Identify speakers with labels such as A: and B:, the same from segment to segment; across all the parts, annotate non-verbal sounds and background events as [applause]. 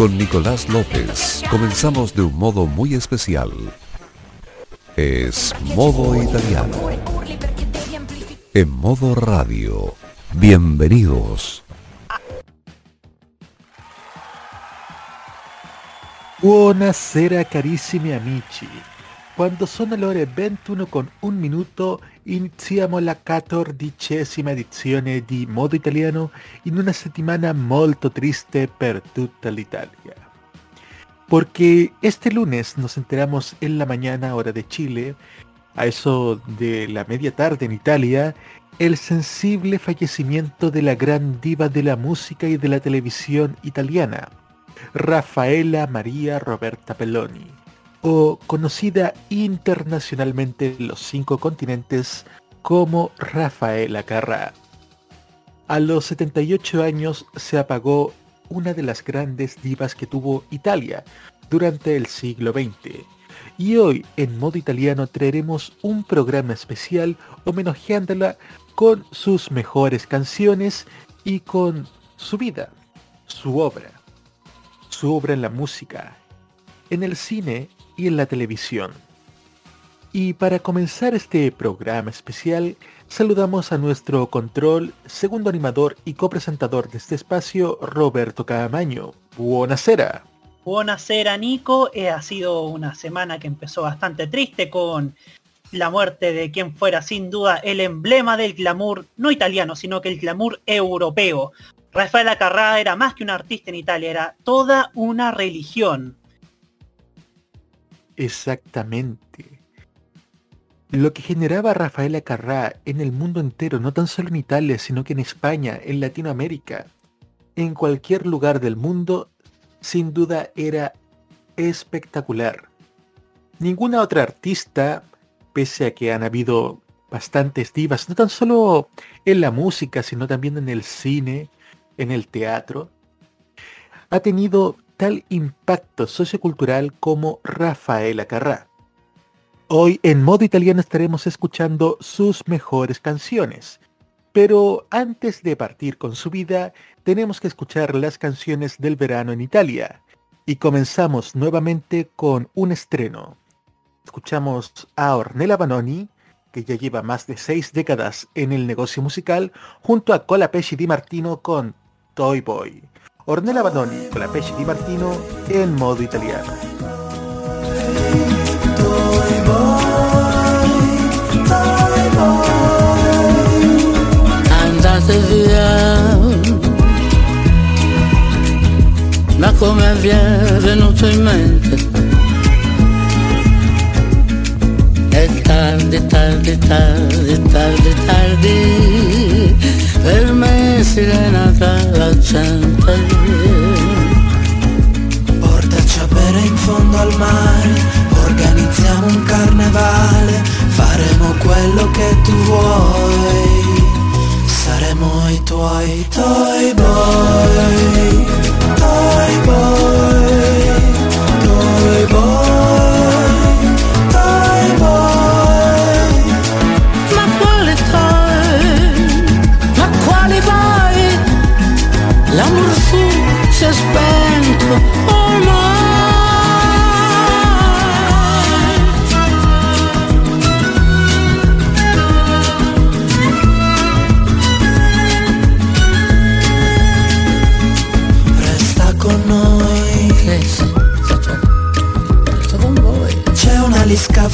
A: con Nicolás López comenzamos de un modo muy especial. Es modo italiano. En modo radio. Bienvenidos.
B: Buonasera carissimi amici. Quando sono le ore 21 con un minuto iniziamo la quattordicesima edizione di Modo Italiano in una settimana molto triste per tutta l'Italia. Porque este lunes nos enteramos en la mañana hora de Chile, a eso de la media tarde en Italia, el sensible fallecimiento de la gran diva de la música y de la televisión italiana, Rafaela María Roberta Pelloni o conocida internacionalmente en los cinco continentes como Rafaela Carrà. A los 78 años se apagó una de las grandes divas que tuvo Italia durante el siglo XX. Y hoy en modo italiano traeremos un programa especial homenajeándola con sus mejores canciones y con su vida, su obra, su obra en la música, en el cine y en la televisión. Y para comenzar este programa especial, saludamos a nuestro control, segundo animador y copresentador de este espacio, Roberto Camaño. Buonasera.
C: Buonasera Nico, eh, ha sido una semana que empezó bastante triste con la muerte de quien fuera sin duda el emblema del glamour, no italiano, sino que el glamour europeo. Rafaela Carrà era más que un artista en Italia, era toda una religión.
B: Exactamente. Lo que generaba Rafaela Carrá en el mundo entero, no tan solo en Italia, sino que en España, en Latinoamérica, en cualquier lugar del mundo, sin duda era espectacular. Ninguna otra artista, pese a que han habido bastantes divas, no tan solo en la música, sino también en el cine, en el teatro, ha tenido tal impacto sociocultural como Rafaela Carrà. Hoy en modo italiano estaremos escuchando sus mejores canciones, pero antes de partir con su vida, tenemos que escuchar las canciones del verano en Italia, y comenzamos nuevamente con un estreno. Escuchamos a Ornella Banoni, que ya lleva más de seis décadas en el negocio musical, junto a Colapesci Di Martino con Toy Boy. Ornella Badoni con la Pesce di Martino en modo italiano.
D: Andate via, ma come vi è venuto in mente? È tardi, tardi, tardi, tardi, tardi per me sirena tra la gente
E: mare Organizziamo un carnevale Faremo quello che tu vuoi. Saremo i tuoi toy boy Toy boy Toy boy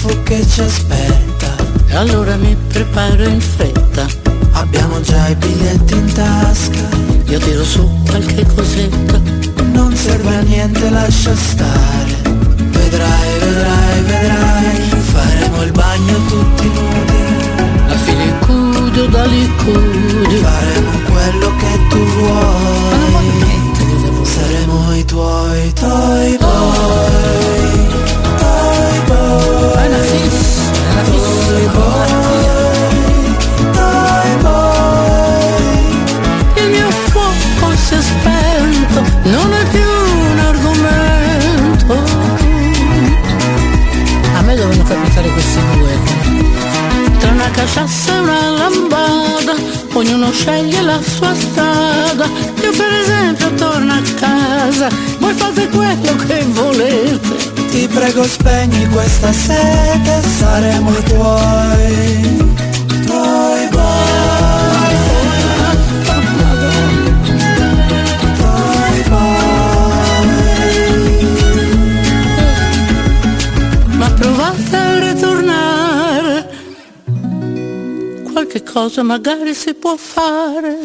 E: aliscafo che ci aspetta.
D: E allora mi preparo in fretta.
E: Abbiamo già i biglietti in tasca.
D: Io tiro su qualche cosetta.
E: Non serve a niente, lascia stare. Vedrai, vedrai, vedrai. Faremo il bagno tutti nudi.
D: La filicudo da licudo
E: Faremo quello che tu vuoi. Saremo i tuoi, tuoi tuoi
D: Tra una lambada, ognuno sceglie la sua strada. Io per esempio torno a casa, voi fate quello che volete.
E: Ti prego spegni questa sete, saremo i tuoi
D: cosa magari si può fare.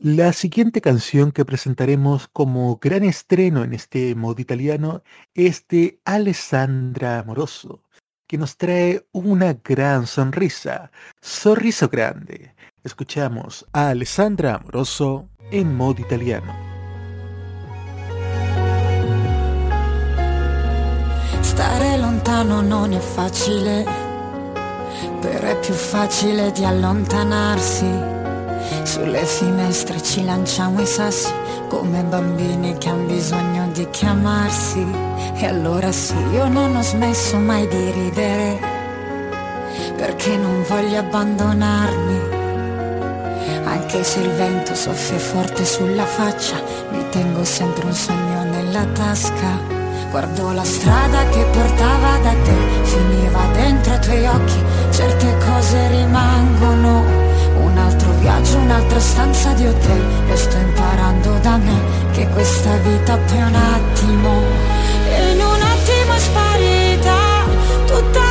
B: La siguiente canción que presentaremos como gran estreno en este modo italiano es de Alessandra Amoroso, que nos trae una gran sonrisa, Sorriso Grande. Escuchamos a Alessandra Amoroso en modo italiano.
F: Stare lontano non è facile, però è più facile di allontanarsi. Sulle finestre ci lanciamo i sassi come bambini che hanno bisogno di chiamarsi. E allora sì, io non ho smesso mai di ridere, perché non voglio abbandonarmi. Anche se il vento soffia forte sulla faccia, mi tengo sempre un sogno nella tasca. Guardo la strada che portava da te, finiva dentro i tuoi occhi, certe cose rimangono. Un altro viaggio, un'altra stanza di hotel, lo sto imparando da me, che questa vita è un attimo. E in un attimo è sparita tutta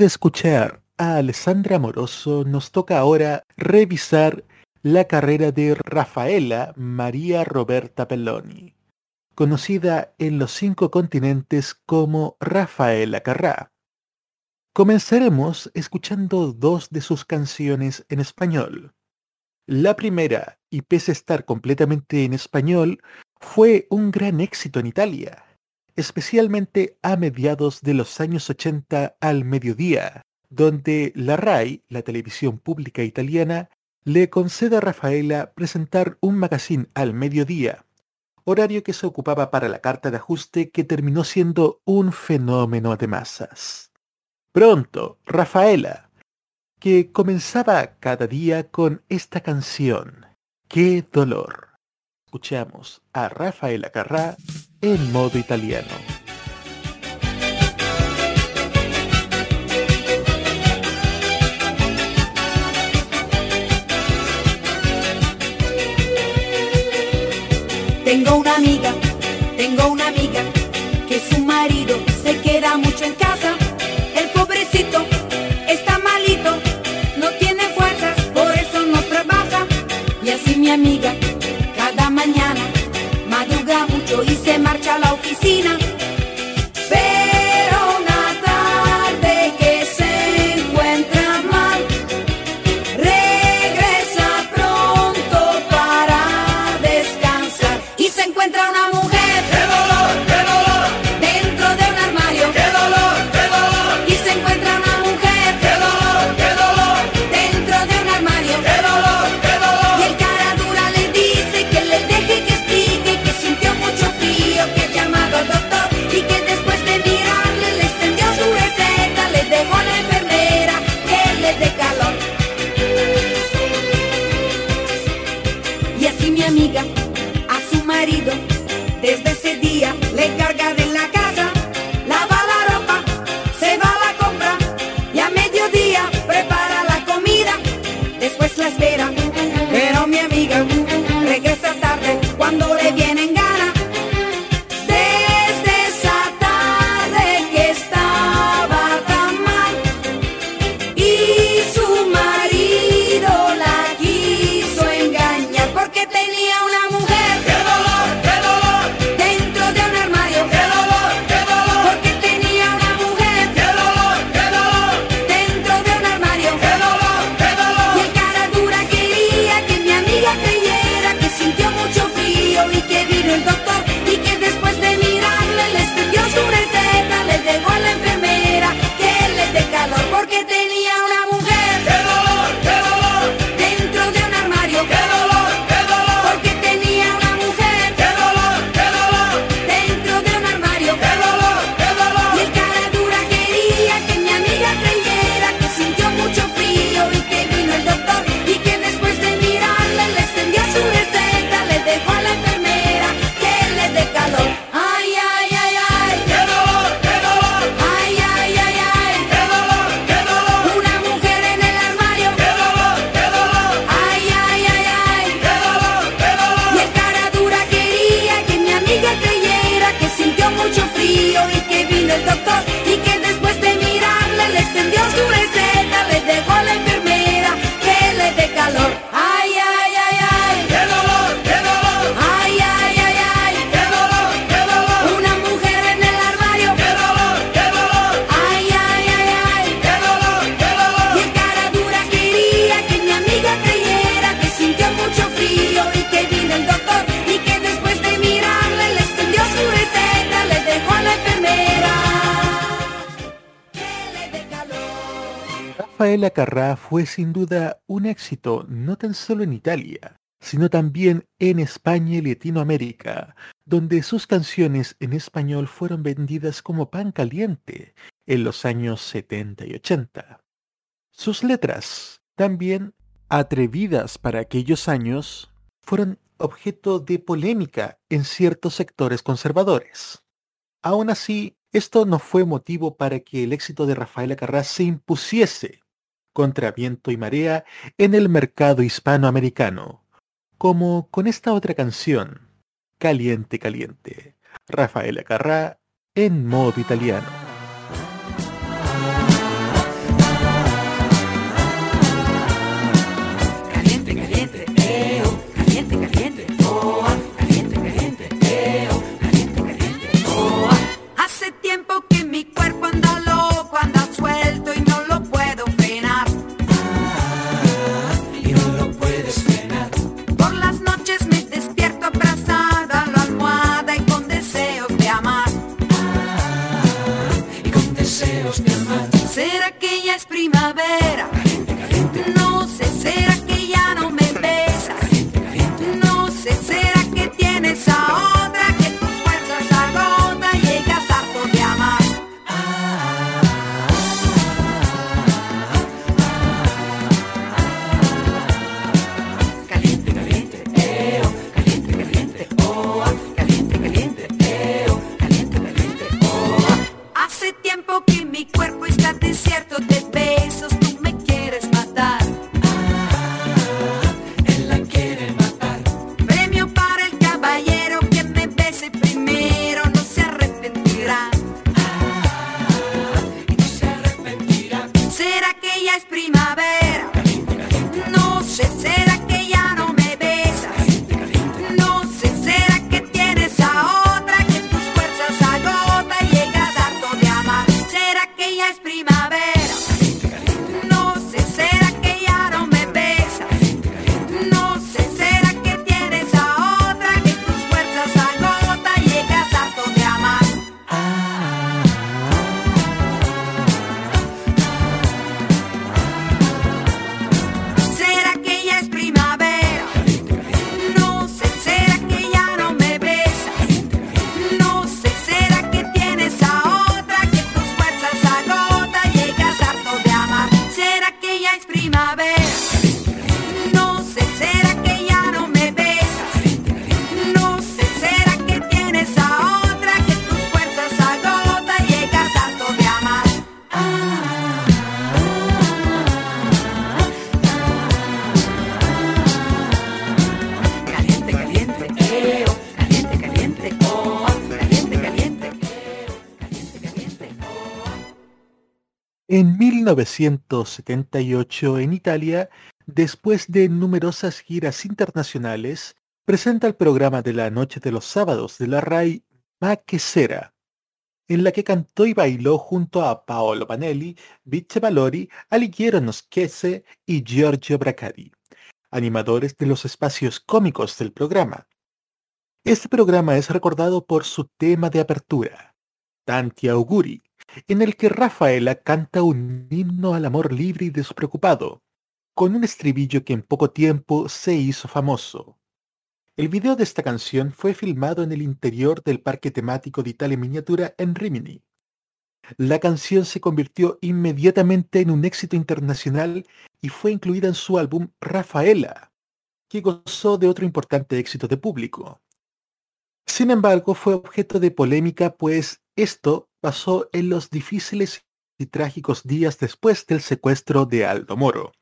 B: de escuchar a Alessandra Amoroso, nos toca ahora revisar la carrera de Rafaela María Roberta Pelloni, conocida en los cinco continentes como Rafaela Carrá. Comenzaremos escuchando dos de sus canciones en español. La primera, y pese a estar completamente en español, fue un gran éxito en Italia. Especialmente a mediados de los años 80 al mediodía, donde la RAI, la televisión pública italiana, le concede a Rafaela presentar un magazine al mediodía, horario que se ocupaba para la carta de ajuste que terminó siendo un fenómeno de masas. Pronto, Rafaela, que comenzaba cada día con esta canción, ¡Qué dolor! Escuchamos a Rafaela Carrá en modo italiano.
G: Tengo una amiga, tengo una amiga, que su marido se queda mucho en casa. El pobrecito está malito, no tiene fuerzas, por eso no trabaja. Y así mi amiga, y se marcha la
B: solo en Italia, sino también en España y Latinoamérica, donde sus canciones en español fueron vendidas como pan caliente en los años 70 y 80. Sus letras, también atrevidas para aquellos años, fueron objeto de polémica en ciertos sectores conservadores. Aún así, esto no fue motivo para que el éxito de Rafaela Carrá se impusiese contra viento y marea en el mercado hispanoamericano, como con esta otra canción, Caliente Caliente, Rafaela Carrá en modo italiano. En 1978, en Italia, después de numerosas giras internacionales, presenta el programa de la noche de los sábados de la RAI Ma che sera, en la que cantó y bailó junto a Paolo Panelli, Vice Valori, Alighiero Noschese y Giorgio Bracari, animadores de los espacios cómicos del programa. Este programa es recordado por su tema de apertura, Tanti Auguri, en el que Rafaela canta un himno al amor libre y despreocupado, con un estribillo que en poco tiempo se hizo famoso. El video de esta canción fue filmado en el interior del parque temático de Italia miniatura en Rimini. La canción se convirtió inmediatamente en un éxito internacional y fue incluida en su álbum Rafaela, que gozó de otro importante éxito de público. Sin embargo, fue objeto de polémica pues esto pasó en los difíciles y trágicos días después del secuestro de Aldo Moro.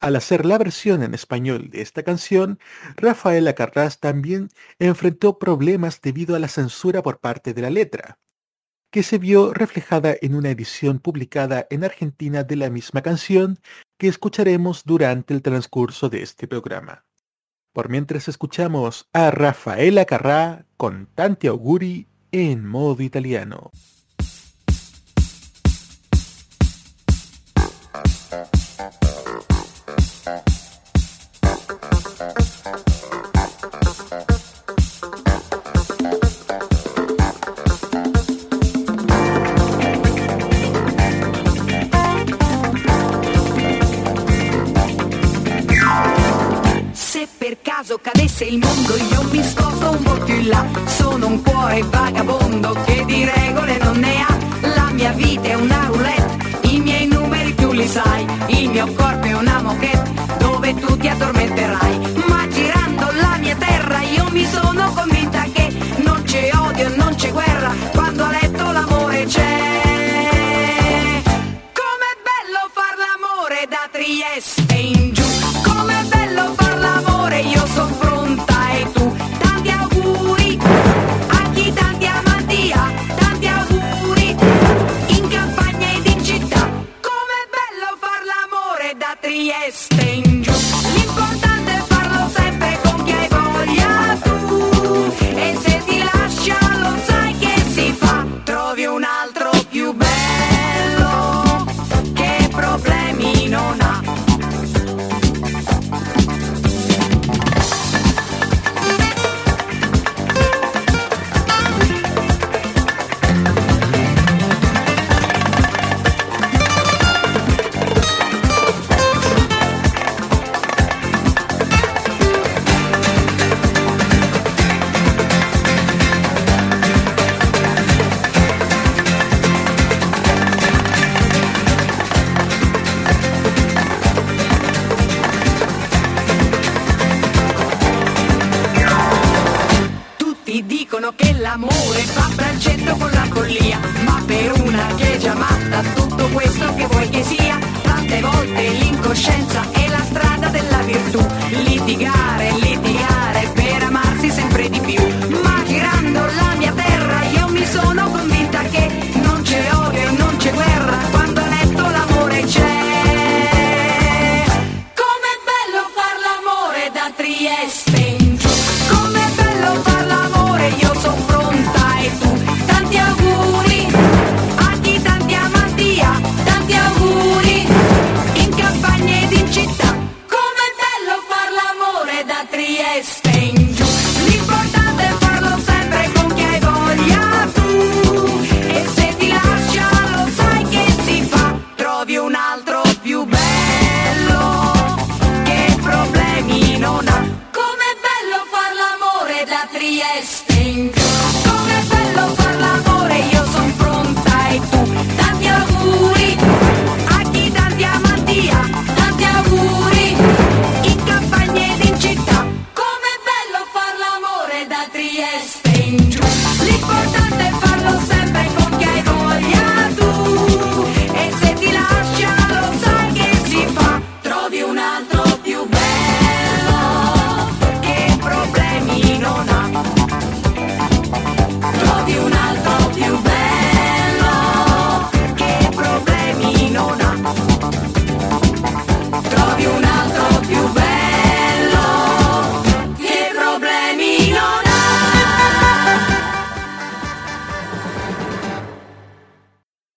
B: Al hacer la versión en español de esta canción, Rafaela Carrás también enfrentó problemas debido a la censura por parte de la letra, que se vio reflejada en una edición publicada en Argentina de la misma canción que escucharemos durante el transcurso de este programa. Por mientras escuchamos a Rafaela Carrá con Tanti Auguri en modo italiano.
G: Cadesse il mondo io mi sposto un po' più in là. Sono un cuore vagabondo che di regole non ne ha. La mia vita è una roulette, i miei numeri tu li sai meu corpo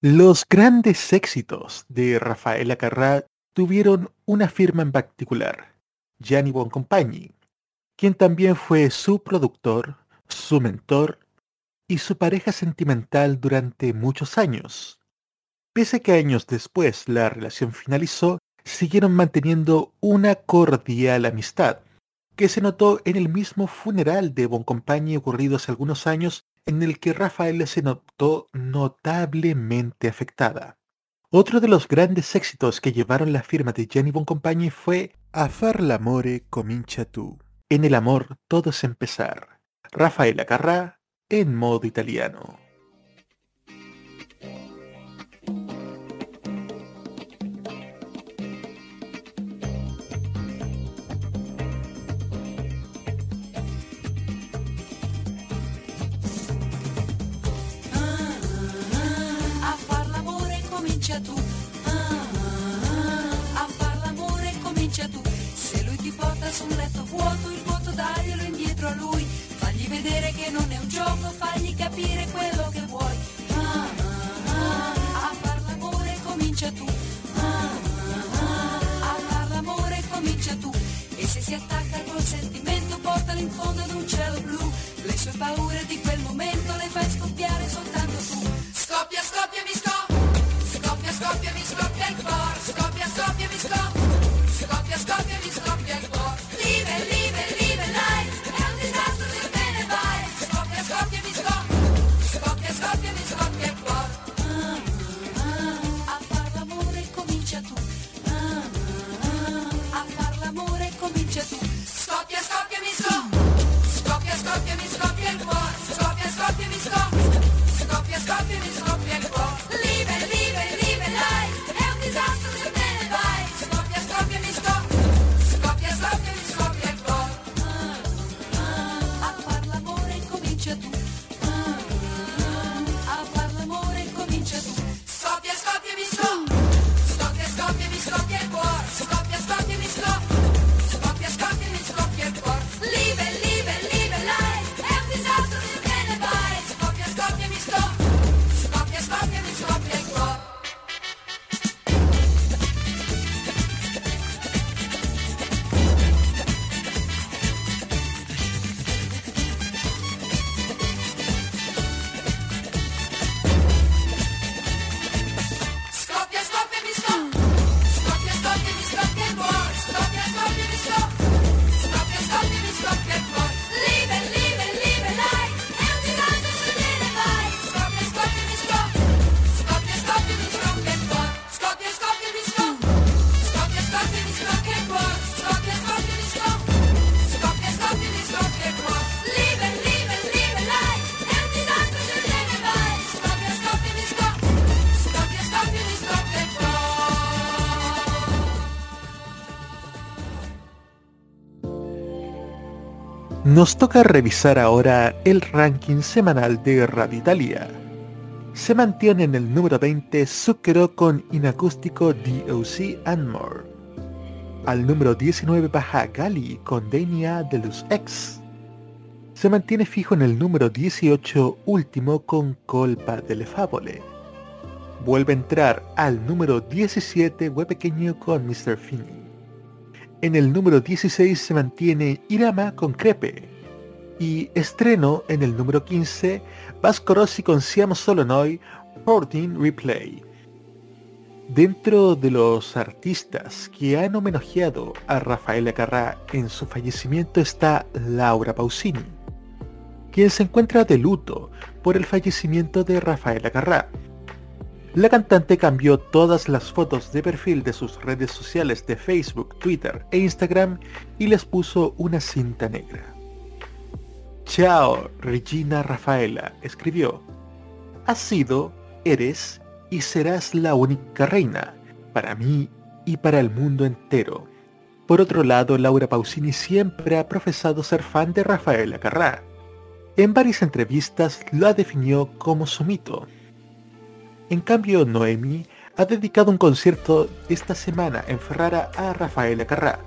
B: Los grandes éxitos de Rafaela Carrà tuvieron una firma en particular, Gianni Boncompagni, quien también fue su productor, su mentor y su pareja sentimental durante muchos años. Pese a que años después la relación finalizó, siguieron manteniendo una cordial amistad, que se notó en el mismo funeral de Boncompagni ocurrido hace algunos años, en el que Rafaela se notó notablemente afectada. Otro de los grandes éxitos que llevaron la firma de Jenny Boncompagni fue A far l'amore comincia tu. En el amor todo es empezar. Rafaela Carrà en modo italiano.
G: Porta su un letto vuoto, il vuoto daglielo indietro a lui. Fagli vedere che non è un gioco, fagli capire quello che vuoi. Ah, ah, a far l'amore comincia tu. Ah, ah, a far l'amore comincia tu. E se si attacca col sentimento, portalo in fondo ad un cielo blu. Le sue paure di quel momento le fai scoppiare soltanto tu. Scoppia, scoppia, mi scoppia. Scoppia, scoppia, mi scoppia il cuore. Scoppia, scoppia, mi scoppia. Scoppia, scoppia, mi scoppia
B: Nos toca revisar ahora el ranking semanal de Radio Italia. Se mantiene en el número 20 Zucchero con inacústico DOC and More. Al número 19 baja Gali con Denia de Luz X. Se mantiene fijo en el número 18 último con Colpa delle Favole. Vuelve a entrar al número 17 Hue Pequeño con Mr. Finney. En el número 16 se mantiene Irama con Crepe. Y estreno en el número 15 Vasco Rossi con Siamo Solo Noi 14 Replay. Dentro de los artistas que han homenajeado a Rafaela Carrà en su fallecimiento está Laura Pausini, quien se encuentra de luto por el fallecimiento de Rafaela Carrà. La cantante cambió todas las fotos de perfil de sus redes sociales de Facebook, Twitter e Instagram y les puso una cinta negra. Chao, Regina Rafaela, escribió. Has sido, eres y serás la única reina, para mí y para el mundo entero. Por otro lado, Laura Pausini siempre ha profesado ser fan de Rafaela Carrà. En varias entrevistas la definió como su mito. En cambio, Noemi ha dedicado un concierto esta semana en Ferrara a Rafaela Carrà.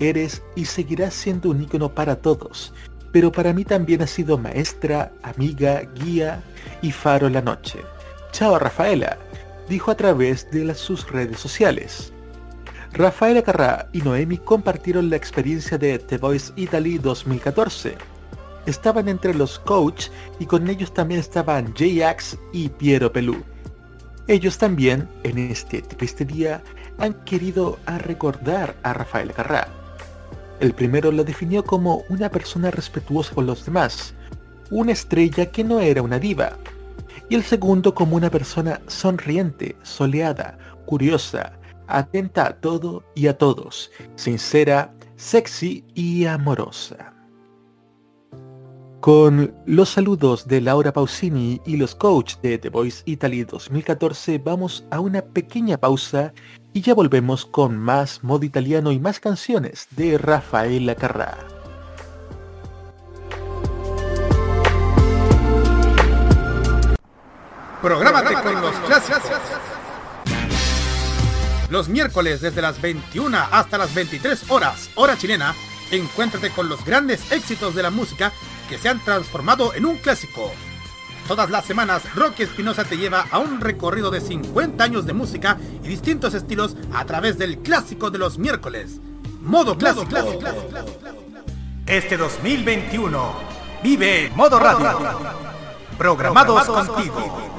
B: Eres y seguirás siendo un ícono para todos, pero para mí también has sido maestra, amiga, guía y faro en la noche. Chao Rafaela, dijo a través de sus redes sociales. Rafaela Carrà y Noemi compartieron la experiencia de The Voice Italy 2014. Estaban entre los coach y con ellos también estaban J-Ax y Piero Pelú. Ellos también, en este triste día, han querido a recordar a Rafael Carrà. El primero lo definió como una persona respetuosa con los demás, una estrella que no era una diva, y el segundo como una persona sonriente, soleada, curiosa, atenta a todo y a todos, sincera, sexy y amorosa. Con los saludos de Laura Pausini y los coach de The Voice Italy 2014 vamos a una pequeña pausa y ya volvemos con más modo italiano y más canciones de Rafaela Carrà.
H: Prográmate con los. Los miércoles desde las 21 hasta las 23 horas, hora chilena, encuéntrate con los grandes éxitos de la música que se han transformado en un clásico. Todas las semanas, Rocky Espinosa te lleva a un recorrido de 50 años de música y distintos estilos a través del clásico de los miércoles. Modo clásico. Este 2021, vive Modo Radio. Programados contigo.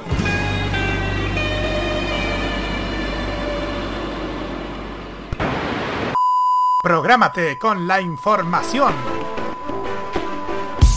H: Prográmate con la información.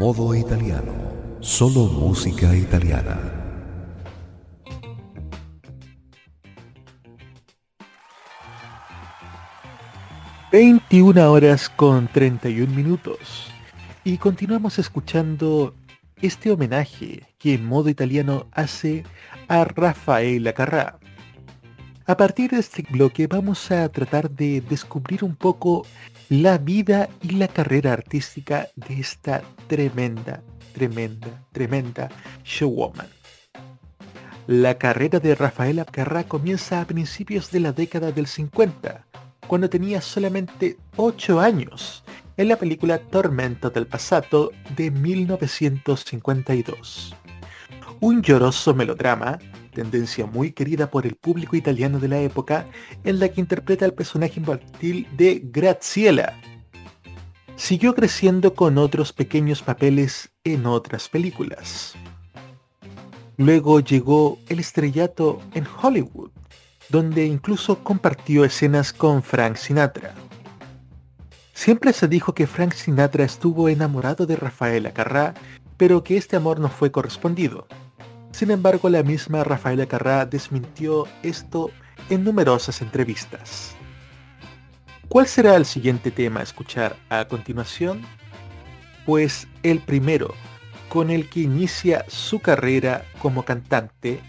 A: Modo italiano. Solo música italiana.
B: ...21 horas con 31 minutos... ...y continuamos escuchando... ...este homenaje... ...que en modo italiano hace... ...a Rafaela Carrà... A partir de este bloque vamos a tratar de descubrir un poco la vida y la carrera artística de esta tremenda, tremenda, tremenda showwoman. La carrera de Rafaela Carrá comienza a principios de la década del 50, cuando tenía solamente 8 años, en la película Tormento del Pasado de 1952. Un lloroso melodrama tendencia muy querida por el público italiano de la época, en la que interpreta el personaje infantil de Graziella. Siguió creciendo con otros pequeños papeles en otras películas. Luego llegó el estrellato en Hollywood, donde incluso compartió escenas con Frank Sinatra. Siempre se dijo que Frank Sinatra estuvo enamorado de Rafaela Carrà, pero que este amor no fue correspondido. Sin embargo, la misma Rafaela Carrá desmintió esto en numerosas entrevistas. ¿Cuál será el siguiente tema a escuchar a continuación? Pues el primero, con el que inicia su carrera como cantante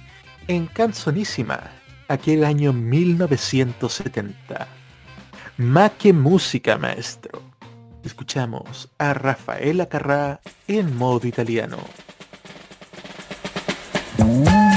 B: en Canzonísima, aquel año 1970. Ma que música, maestro. Escuchamos a Rafaela Carrá en modo italiano.
I: Che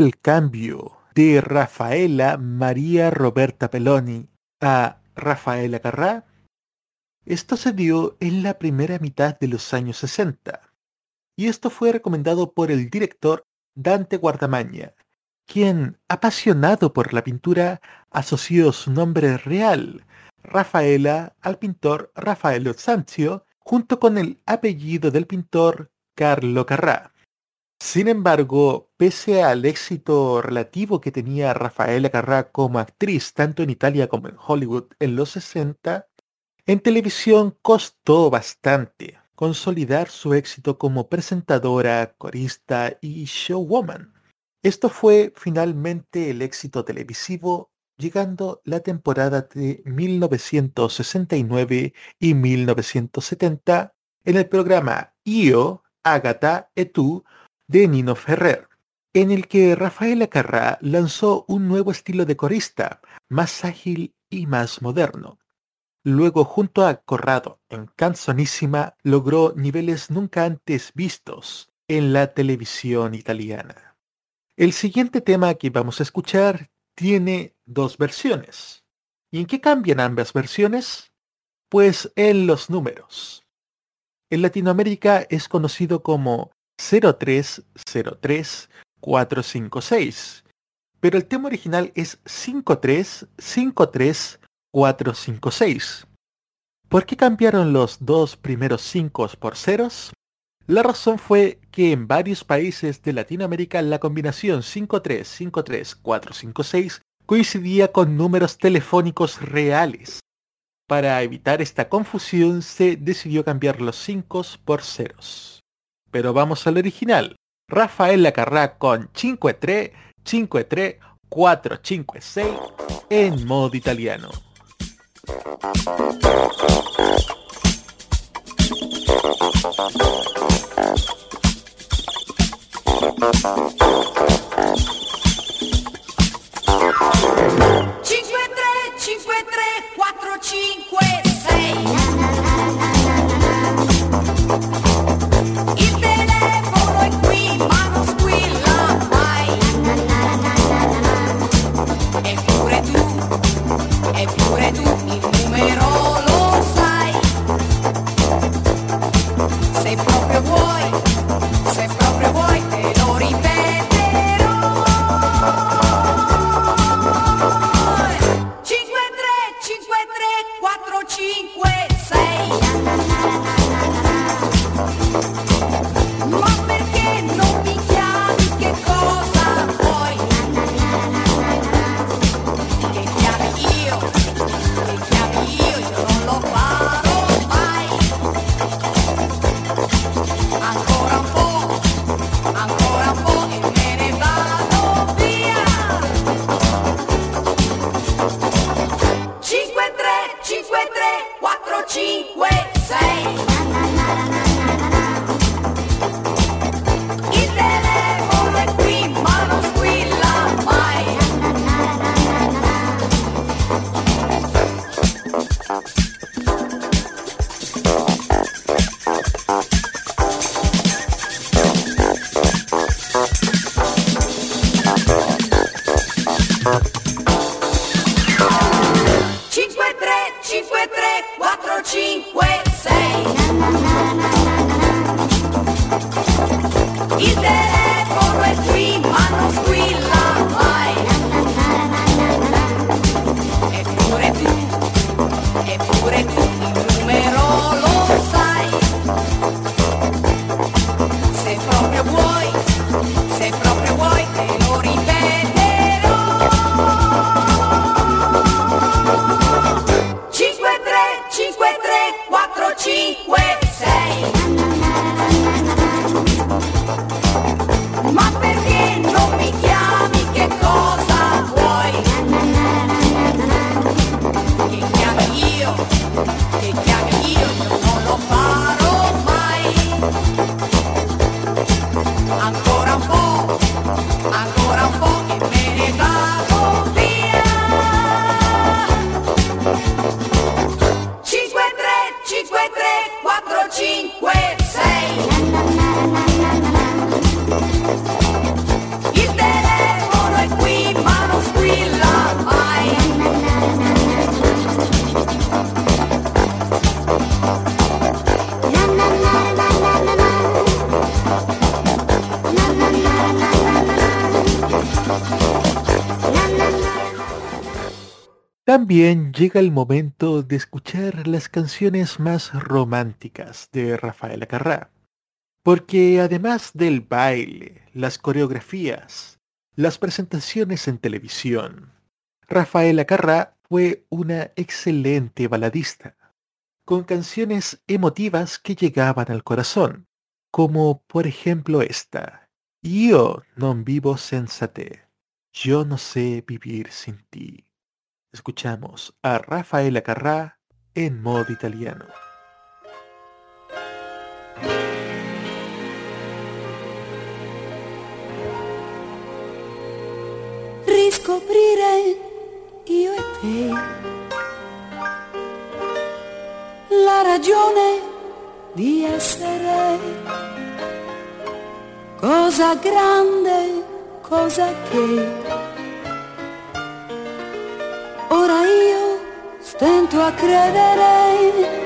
B: el cambio de Rafaela María Roberta Peloni a Rafaela Carrá? Esto se dio en la primera mitad de los años 60, y esto fue recomendado por el director Dante Guardamaña, quien, apasionado por la pintura, asoció su nombre real, Rafaela, al pintor Rafaelo Sanzio, junto con el apellido del pintor Carlo Carrà. Sin embargo, pese al éxito relativo que tenía Rafaela Carrà como actriz tanto en Italia como en Hollywood en los 60, en televisión costó bastante consolidar su éxito como presentadora, corista y showwoman. Esto fue finalmente el éxito televisivo llegando la temporada de 1969 y 1970 en el programa Io, Agatha et tu de Nino Ferrer, en el que Rafaela Carrà lanzó un nuevo estilo de corista, más ágil y más moderno. Luego, junto a Corrado en Canzonísima, logró niveles nunca antes vistos en la televisión italiana. El siguiente tema que vamos a escuchar tiene dos versiones. ¿Y en qué cambian ambas versiones? Pues en los números. En Latinoamérica es conocido como 0303456, pero el tema original es 5353456. ¿Por qué cambiaron los dos primeros 5 por ceros? La razón fue que en varios países de Latinoamérica la combinación 5353456 coincidía con números telefónicos reales. Para evitar esta confusión se decidió cambiar los 5 por ceros. Pero vamos al original. Rafael Lacarrá con 53, 53, 456 en modo italiano. También llega el momento de escuchar las canciones más románticas de Rafael Acarrá. Porque además del baile, las coreografías, las presentaciones en televisión, Rafael Acarrá fue una excelente baladista, con canciones emotivas que llegaban al corazón, como por ejemplo esta, Yo non vivo senza te, yo no sé vivir sin ti. Escuchamos a Rafael Acarrá en modo italiano.
G: riscoprire io e te la ragione di essere cosa grande, cosa che stento a credere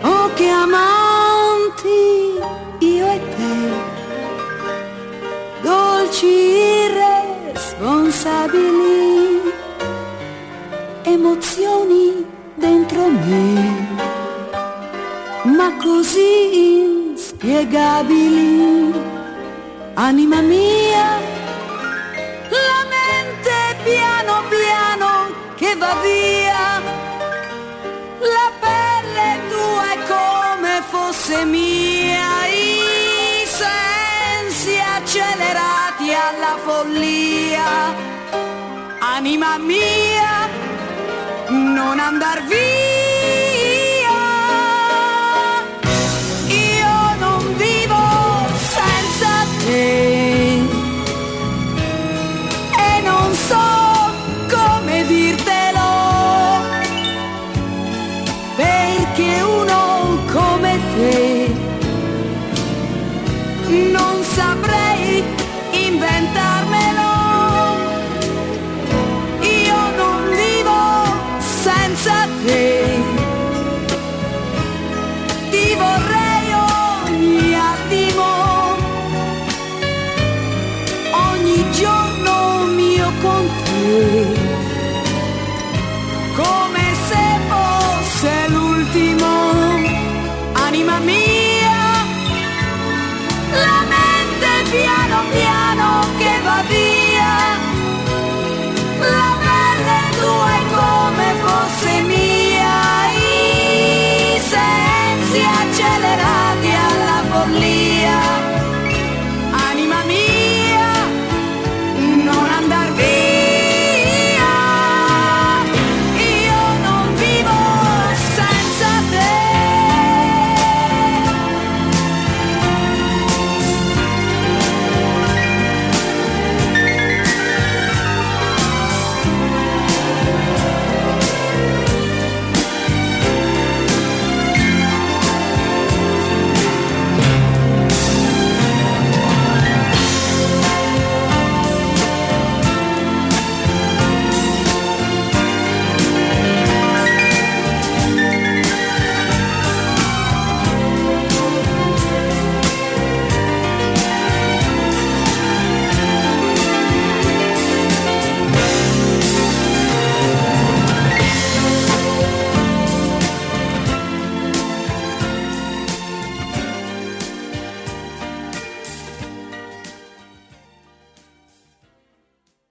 G: oh che amanti io e te. Dolci irresponsabili emozioni dentro me. Ma così inspiegabili anima mia va via. La pelle tua è come fosse mia. I sensi accelerati alla follia. Anima mia non andar via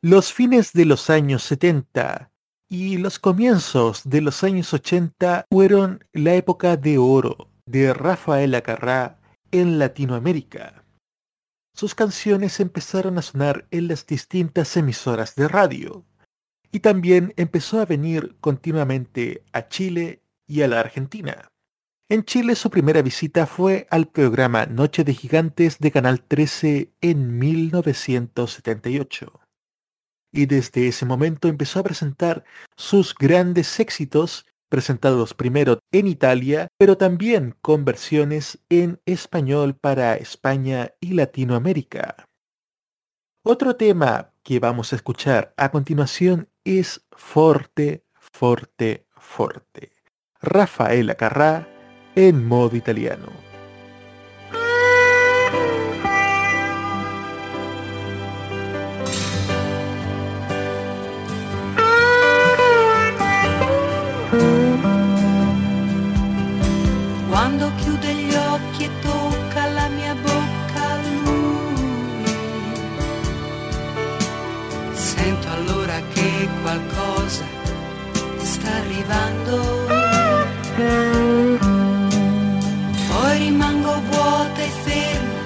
B: Los fines de los años 70 y los comienzos de los años 80 fueron la época de oro de Rafael Acarrá en Latinoamérica. Sus canciones empezaron a sonar en las distintas emisoras de radio y también empezó a venir continuamente a Chile y a la Argentina. En Chile su primera visita fue al programa Noche de Gigantes de Canal 13 en 1978 y desde ese momento empezó a presentar sus grandes éxitos, presentados primero en Italia, pero también con versiones en español para España y Latinoamérica. Otro tema que vamos a escuchar a continuación es Forte, Forte, Forte. Rafael Acarrá en modo italiano.
G: Arrivando. Poi rimango vuota e ferma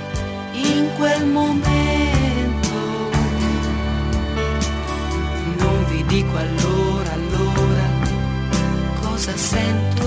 G: in quel momento. Non vi dico allora, allora cosa sento.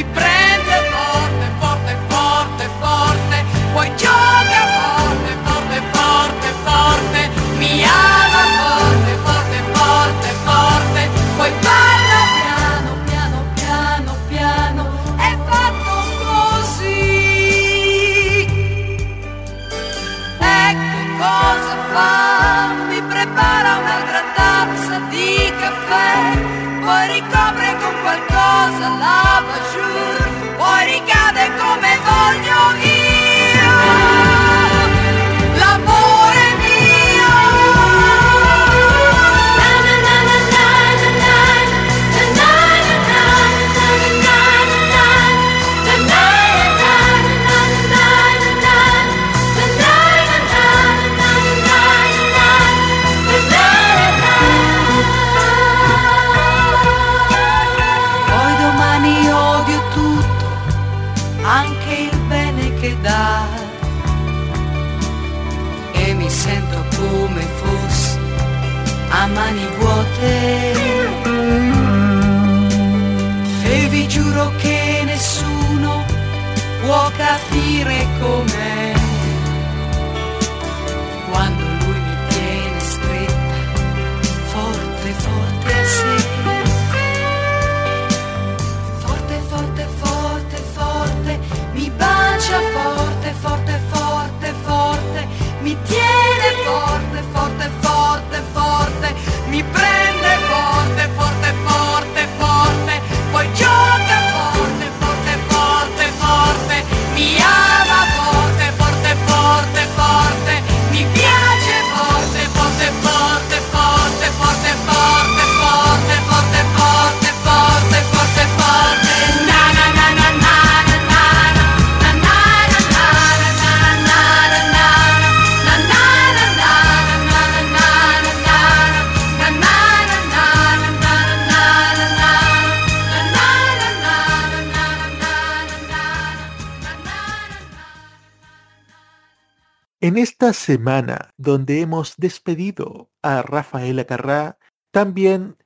G: Mi prende forte, forte, forte, forte, poi gioca forte, forte, forte, forte, mi ama forte, forte, forte, forte, poi parla piano, piano, piano, piano, è fatto così. Ecco cosa fa, mi prepara un'altra tazza di caffè, poi ricopre qualcosa la bajour, poi ricade come voglio io. dire com'è.
B: Esta semana donde hemos despedido a Rafaela Carrá, también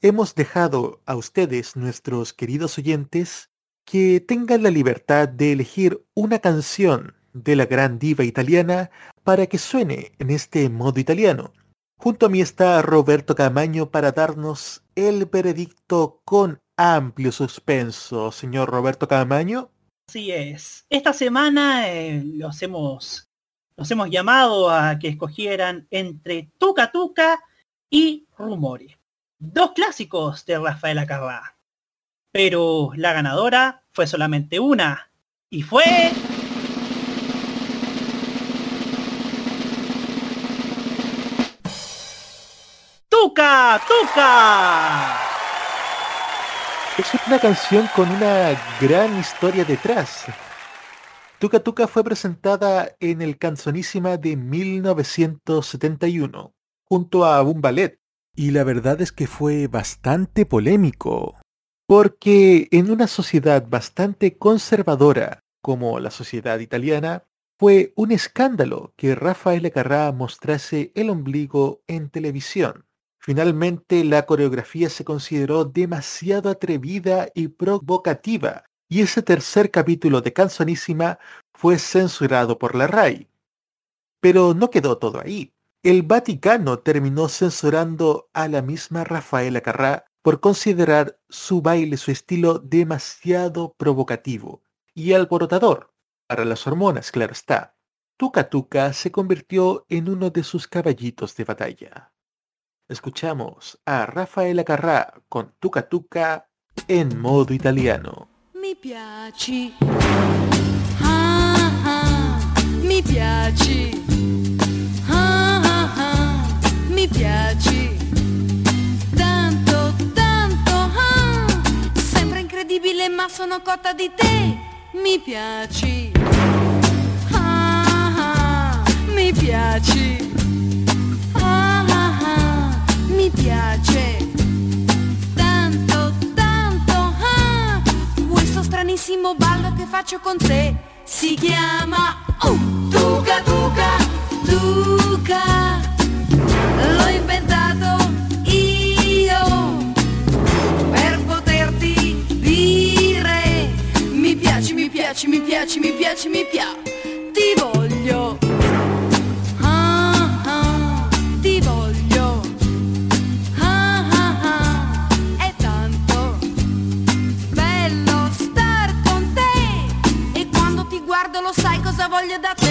B: hemos dejado a ustedes, nuestros queridos oyentes, que tengan la libertad de elegir una canción de la gran diva italiana para que suene en este modo italiano. Junto a mí está Roberto Camaño para darnos el veredicto con amplio suspenso. Señor Roberto Camaño.
C: Así es. Esta semana eh, los hemos los hemos llamado a que escogieran entre Tuca Tuca y Rumore. Dos clásicos de Rafaela Carrá. Pero la ganadora fue solamente una. Y fue... Tuca Tuca.
B: Es una canción con una gran historia detrás. Tuca Tuca fue presentada en el Canzonísima de 1971 junto a un ballet y la verdad es que fue bastante polémico porque en una sociedad bastante conservadora como la sociedad italiana fue un escándalo que Rafael Carrá mostrase el ombligo en televisión. Finalmente la coreografía se consideró demasiado atrevida y provocativa y ese tercer capítulo de Canzonísima fue censurado por la RAI. Pero no quedó todo ahí. El Vaticano terminó censurando a la misma Rafaela Carrá por considerar su baile, su estilo demasiado provocativo y alborotador para las hormonas, claro está. Tuca Tuca se convirtió en uno de sus caballitos de batalla. Escuchamos a Rafaela Carrá con Tuca Tuca en modo italiano.
G: Mi piaci. Ah, ah. mi piaci. Ah, ah, ah, mi piaci. Tanto, tanto, ah, sembra incredibile ma sono cotta di te, mi piaci. Ah, ah, mi piaci. Ah, ah, ah, mi piace. Questo stranissimo ballo che faccio con te si chiama uh, Tuca Tuca Tuca. L'ho inventato io per poterti dire mi piaci, mi piaci, mi piaci, mi piaci, mi piaci, ti voglio. olho da terra.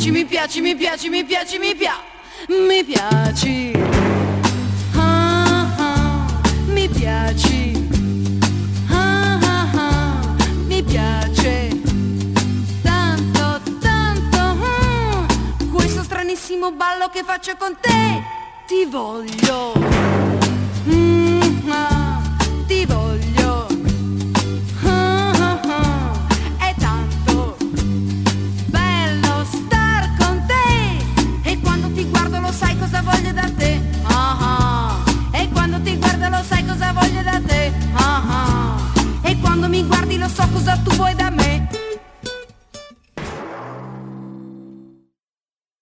G: Piaci, mi piaci, mi piaci, mi piaci, mi piaci Mi piaci. Ah, ah, Mi piaci. Ah, tanto, tanto mm, Questo stranissimo ballo che faccio con te Ti voglio. Mm, ah, Ti voglio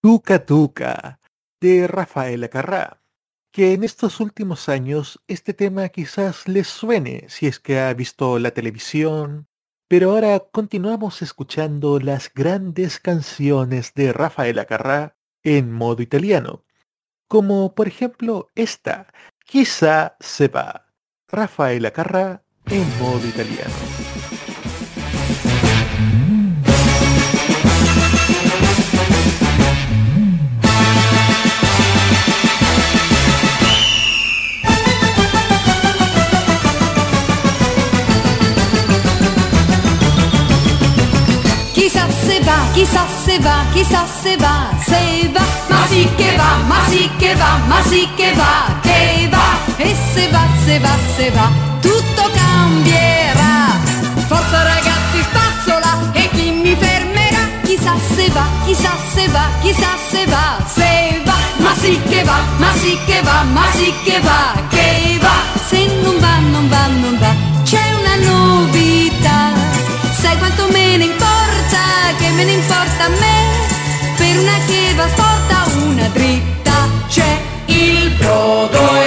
B: Tuca Tuca de Rafaela Carrá, que en estos últimos años este tema quizás les suene si es que ha visto la televisión, pero ahora continuamos escuchando las grandes canciones de Rafaela Carrá en modo italiano, como por ejemplo esta, Quizá se va, Rafaela Carrá en modo italiano.
G: Chissà se va, chissà se va, se va, ma sì che va, ma sì che va, ma sì che va, che va, e se va, se va, se va, tutto cambierà. Forza ragazzi spazzola e chi mi fermerà? Chissà se va, chissà se va, chissà se va, se va, ma sì che va, ma sì che va, ma sì che va, che va, se non va, non va, non va, c'è una novità. Sai quanto me ne me ne importa a me? Per una che va storta, una dritta c'è. Il brodo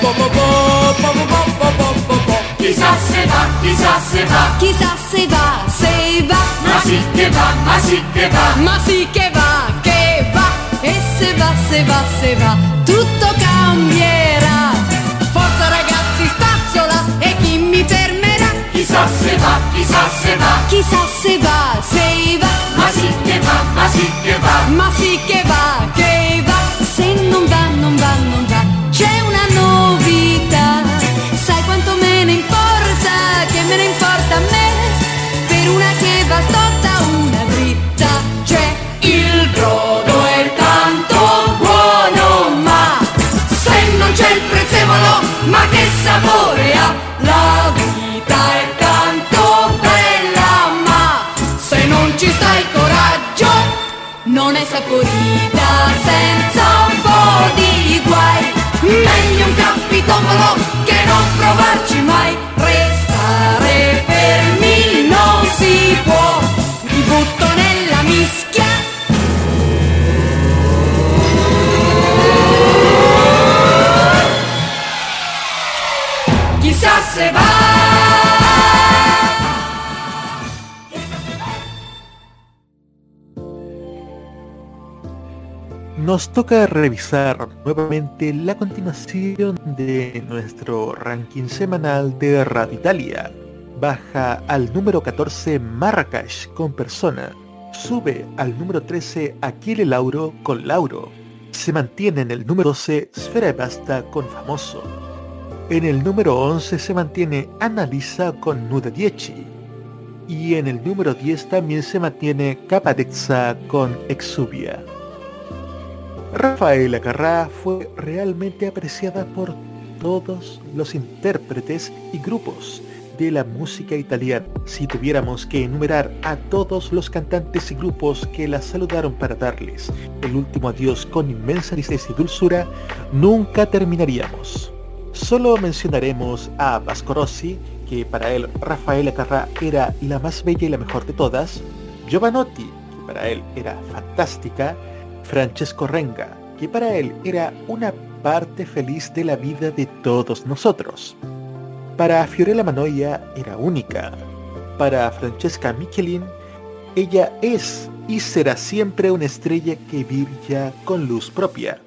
G: po'. po, po, po, po, po, po, po.
J: Chissà se va, chissà se va,
G: Chissà se va, se va.
J: ma sì che va, ma sì che va.
G: Ma sì che va, che va, e se va, se va, se va, tutto cambierà. Forza ragazzi, spazzola, e chi mi fermerà?
J: Chissà se va, chissà se va,
G: Chissà se va, se va,
J: ma sì che va, ma sì che va.
G: ma sì che va, che va,
B: sabor. Toca revisar nuevamente la continuación de nuestro ranking semanal de Radio Italia. Baja al número 14 Marrakech con Persona. Sube al número 13 Aquile Lauro con Lauro. Se mantiene en el número 12 Sfera de Pasta con Famoso. En el número 11 se mantiene Analisa con Nuda Dieci. Y en el número 10 también se mantiene Capadexa con Exubia. Rafaela Carrá fue realmente apreciada por todos los intérpretes y grupos de la música italiana. Si tuviéramos que enumerar a todos los cantantes y grupos que la saludaron para darles el último adiós con inmensa tristeza y dulzura, nunca terminaríamos. Solo mencionaremos a Vasco Rossi, que para él Rafaela Carrà era la más bella y la mejor de todas, Giovanotti, que para él era fantástica, Francesco Renga, que para él era una parte feliz de la vida de todos nosotros. Para Fiorella Manoia era única. Para Francesca Michelin, ella es y será siempre una estrella que brilla con luz propia.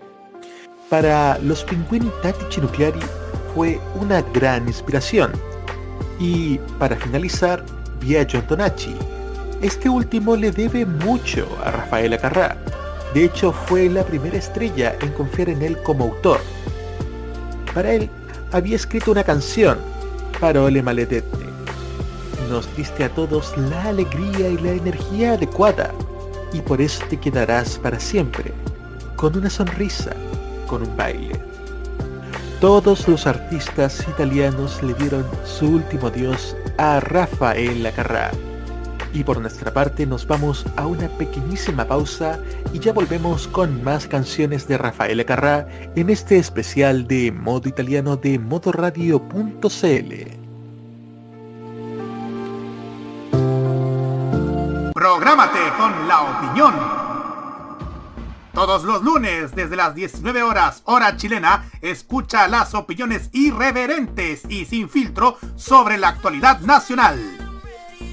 B: Para los Pinguini Tattici Nucleari fue una gran inspiración. Y para finalizar, Biagio Antonacci. Este último le debe mucho a Rafaela Carrà. De hecho, fue la primera estrella en confiar en él como autor. Para él, había escrito una canción, Parole Maledette. Nos diste a todos la alegría y la energía adecuada, y por eso te quedarás para siempre, con una sonrisa, con un baile. Todos los artistas italianos le dieron su último adiós a Rafael Carrà. Y por nuestra parte nos vamos a una pequeñísima pausa y ya volvemos con más canciones de Rafael Carrà en este especial de modo italiano de modoradio.cl.
H: Prográmate con la opinión. Todos los lunes desde las 19 horas hora chilena, escucha las opiniones irreverentes y sin filtro sobre la actualidad nacional.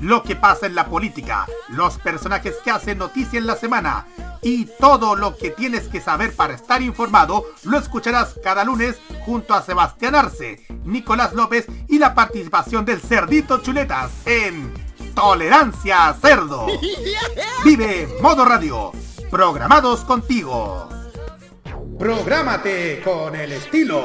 H: Lo que pasa en la política, los personajes que hacen noticia en la semana y todo lo que tienes que saber para estar informado lo escucharás cada lunes junto a Sebastián Arce, Nicolás López y la participación del Cerdito Chuletas en Tolerancia Cerdo. [laughs] Vive Modo Radio. Programados contigo. Prográmate con el estilo.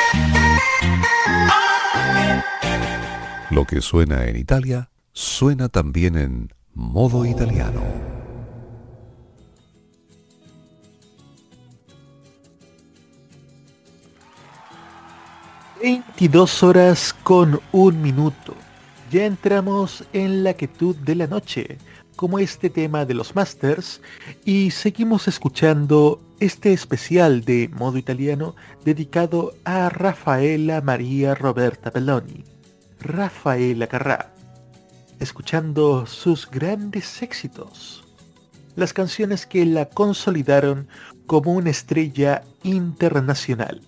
A: Lo que suena en Italia, suena también en modo italiano.
B: ...22 horas con un minuto. Ya entramos en la quietud de la noche, como este tema de los Masters, y seguimos escuchando este especial de modo italiano dedicado a Rafaela María Roberta Belloni, Rafaela Carrà, escuchando sus grandes éxitos, las canciones que la consolidaron como una estrella internacional.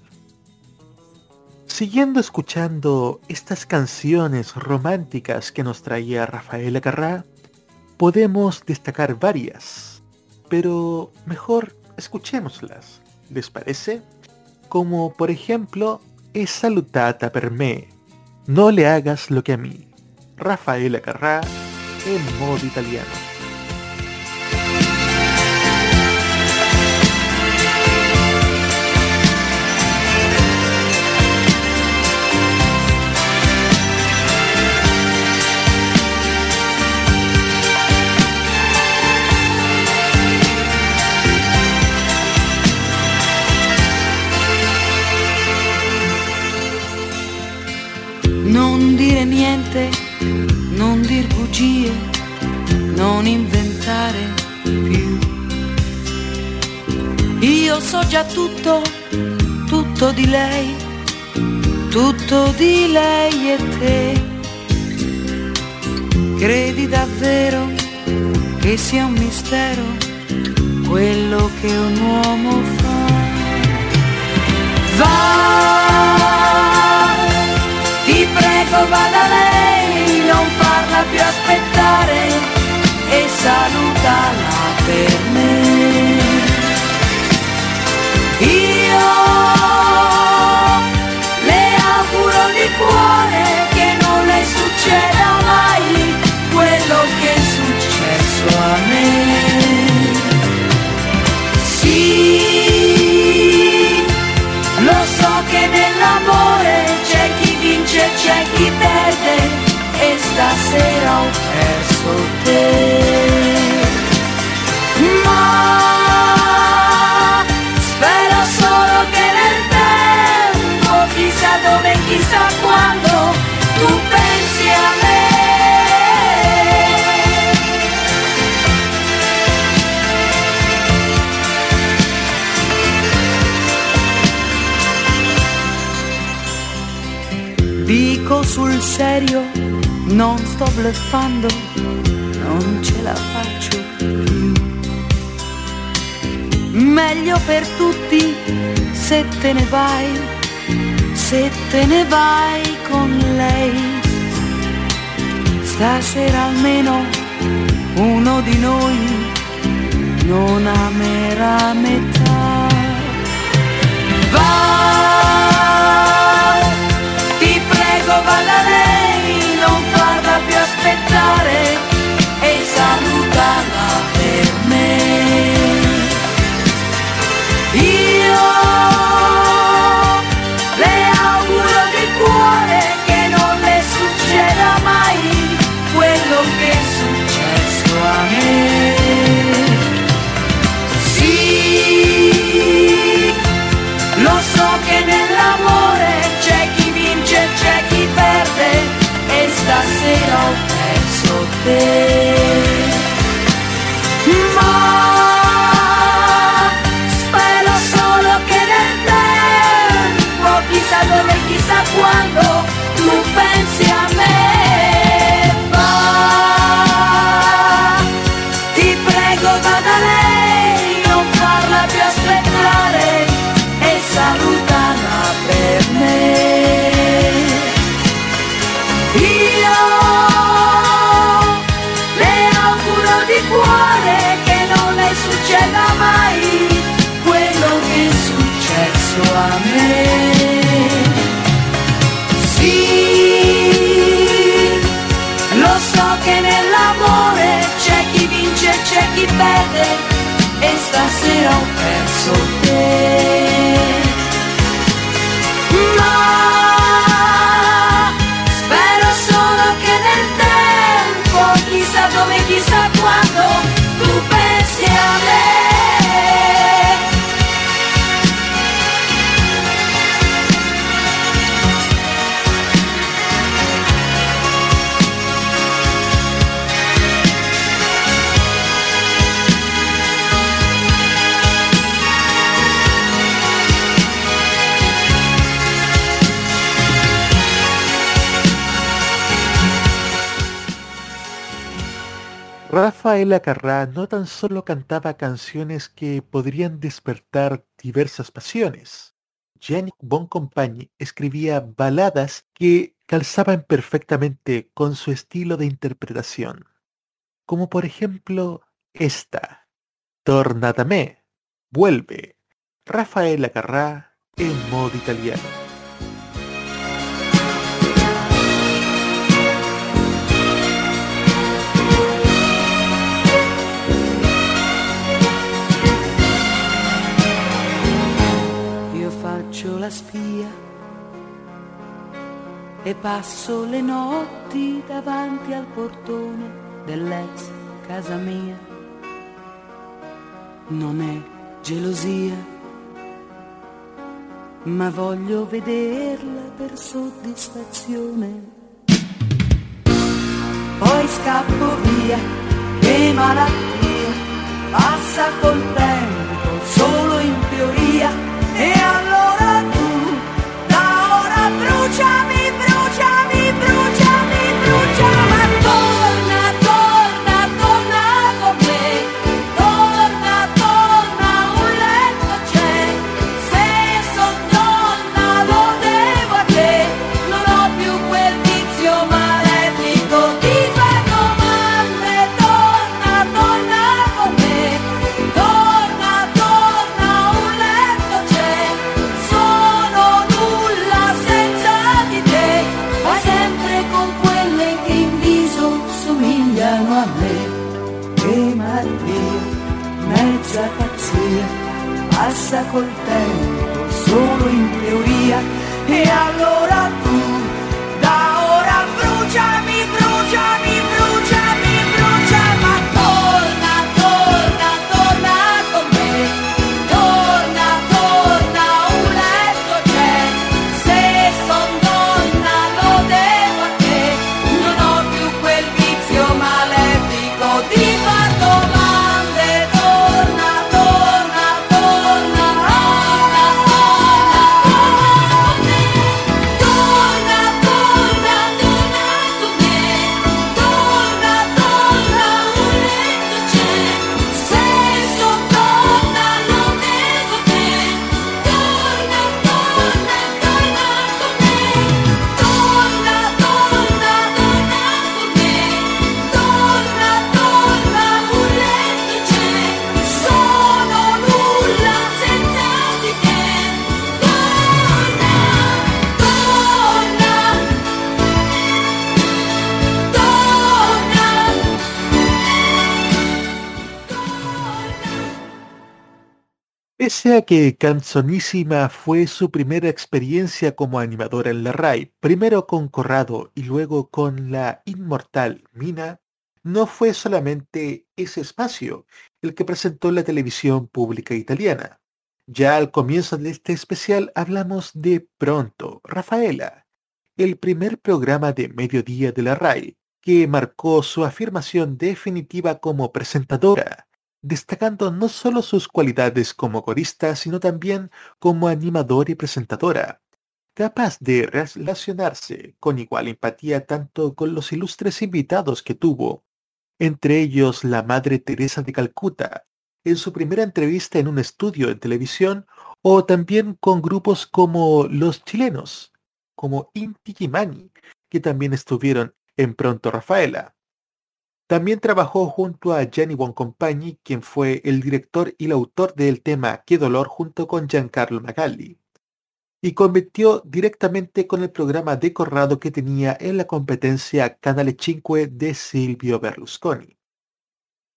B: Siguiendo escuchando estas canciones románticas que nos traía Rafaela Carrà, podemos destacar varias, pero mejor escuchémoslas. ¿Les parece? como por ejemplo es salutata per me, no le hagas lo que a mí. Rafaela Carrá en modo italiano.
G: Non dire niente, non dir bugie, non inventare più. Io so già tutto, tutto di lei, tutto di lei e te. Credi davvero che sia un mistero quello che un uomo fa? Va, prego vada lei, non farla più aspettare e salutala per me. Io le auguro di cuore che non le succeda mai quello che è successo a me. E stasera ho perso te. Ma spero solo che nel tempo, chissà dove, chissà quando, tu pensi a me. Dico sul serio, non sto bluffando, non ce la faccio più. Meglio per tutti se te ne vai, se te ne vai con lei. Stasera almeno uno di noi non amerà metà. Va, ti prego più heartache
B: Rafaela Carrá no tan solo cantaba canciones que podrían despertar diversas pasiones. Yannick Boncompagni escribía baladas que calzaban perfectamente con su estilo de interpretación, como por ejemplo esta, Torna da me, vuelve, Rafaela Carrá en modo italiano.
G: La spia e passo le notti davanti al portone dell'ex casa mia. Non è gelosia, ma voglio vederla per soddisfazione. Poi scappo via, che malattia, passa col tempo, solo in teoria, e allora malattia, mezza pazzia, passa col tempo, solo in teoria, e allora
B: Pese a que Canzonísima fue su primera experiencia como animadora en la RAI, primero con Corrado y luego con la inmortal Mina, no fue solamente ese espacio el que presentó la televisión pública italiana. Ya al comienzo de este especial hablamos de Pronto, Rafaela, el primer programa de mediodía de la RAI, que marcó su afirmación definitiva como presentadora, destacando no solo sus cualidades como corista, sino también como animadora y presentadora, capaz de relacionarse con igual empatía tanto con los ilustres invitados que tuvo, entre ellos la Madre Teresa de Calcuta, en su primera entrevista en un estudio en televisión, o también con grupos como los chilenos, como Inti Gimani, que también estuvieron en Pronto Rafaela. También trabajó junto a Gianni Boncompagni, quien fue el director y el autor del tema Qué dolor junto con Giancarlo Magalli, y compitió directamente con el programa de Corrado que tenía en la competencia Canale 5 de Silvio Berlusconi.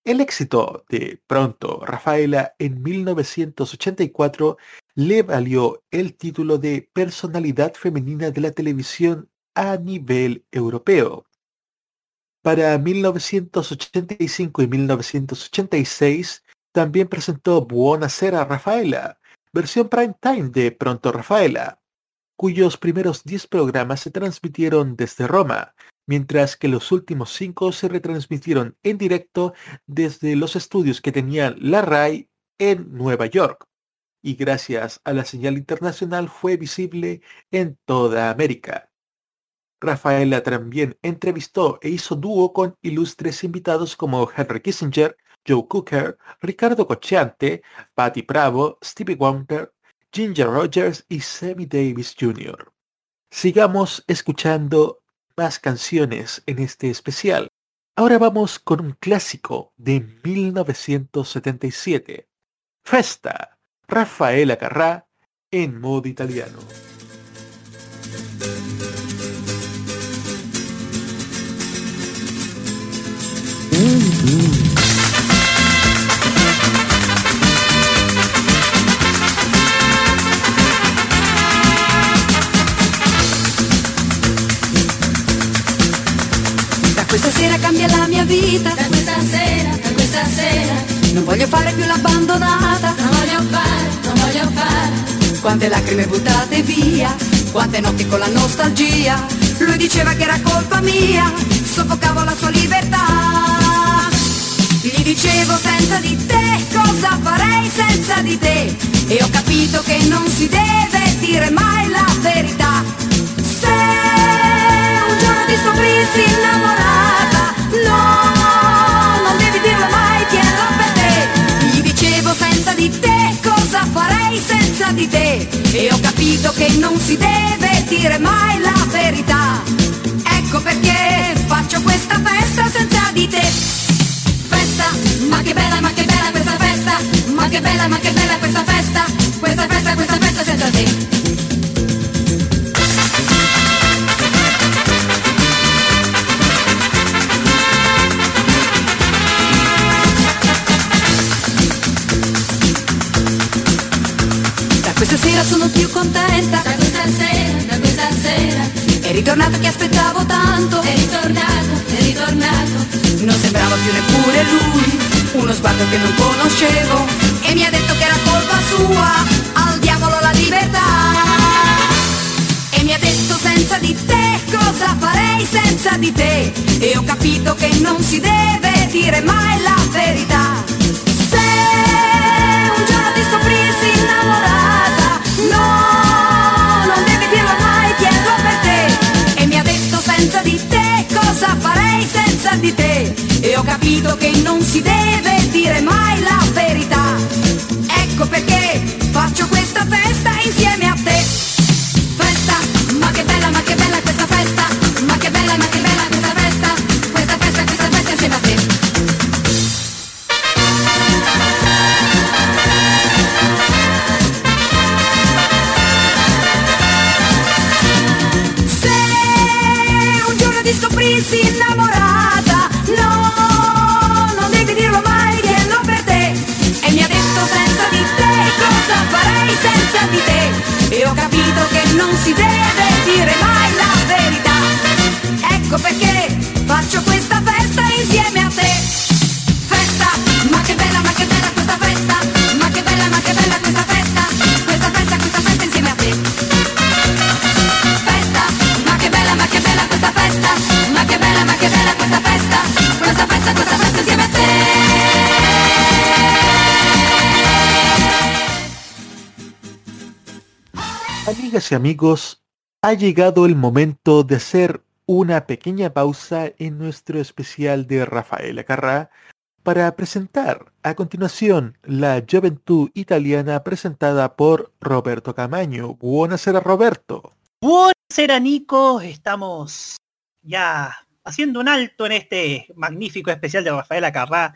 B: El éxito de Pronto Rafaela en 1984 le valió el título de Personalidad Femenina de la Televisión a nivel europeo. Para 1985 y 1986 también presentó Buonasera Rafaela, versión prime time de Pronto Rafaela, cuyos primeros 10 programas se transmitieron desde Roma, mientras que los últimos 5 se retransmitieron en directo desde los estudios que tenían la RAI en Nueva York, y gracias a la señal internacional fue visible en toda América. Rafaela también entrevistó e hizo dúo con ilustres invitados como Henry Kissinger, Joe Cooker, Ricardo Cocciante, Patty Bravo, Stevie Wonder, Ginger Rogers y Sammy Davis Jr. Sigamos escuchando más canciones en este especial. Ahora vamos con un clásico de 1977. Festa, Rafaela Carrá en modo italiano.
G: Sera. Non voglio fare più l'abbandonata, non voglio fare, non voglio fare. Quante lacrime buttate via, quante notti con la nostalgia. Lui diceva che era colpa mia, soffocavo la sua libertà. Gli dicevo senza di te, cosa farei senza di te? E ho capito che non si deve dire mai la verità. Se un giorno ti scoprissi innamorata, no, di te, cosa farei senza di te? E ho capito che non si deve dire mai la verità. Ecco perché faccio questa festa senza di te festa, ma che bella, ma che bella questa festa, ma che bella, ma che bella questa festa, questa festa, questa festa senza te. Questa sera sono più contenta, da questa sera, da questa sera. È ritornato che aspettavo tanto, è ritornato, è ritornato. Non sembrava più neppure lui, uno sguardo che non conoscevo. E mi ha detto che era colpa sua, al diavolo la libertà. E mi ha detto senza di te cosa farei senza di te. E ho capito che non si deve dire mai la verità. Se un giorno ti scoprissi innamorata, no, non devi dirlo mai, chiedo per te. E mi ha detto senza di te cosa farei senza di te. E ho capito che non si deve dire mai la verità. Ecco perché faccio questa festa insieme a te.
B: Y amigos, ha llegado el momento de hacer una pequeña pausa en nuestro especial de Rafaela Carrá para presentar a continuación la Juventud Italiana presentada por Roberto Camaño. Buonasera Roberto.
C: Buonasera Nico, estamos ya haciendo un alto en este magnífico especial de Rafaela Carrá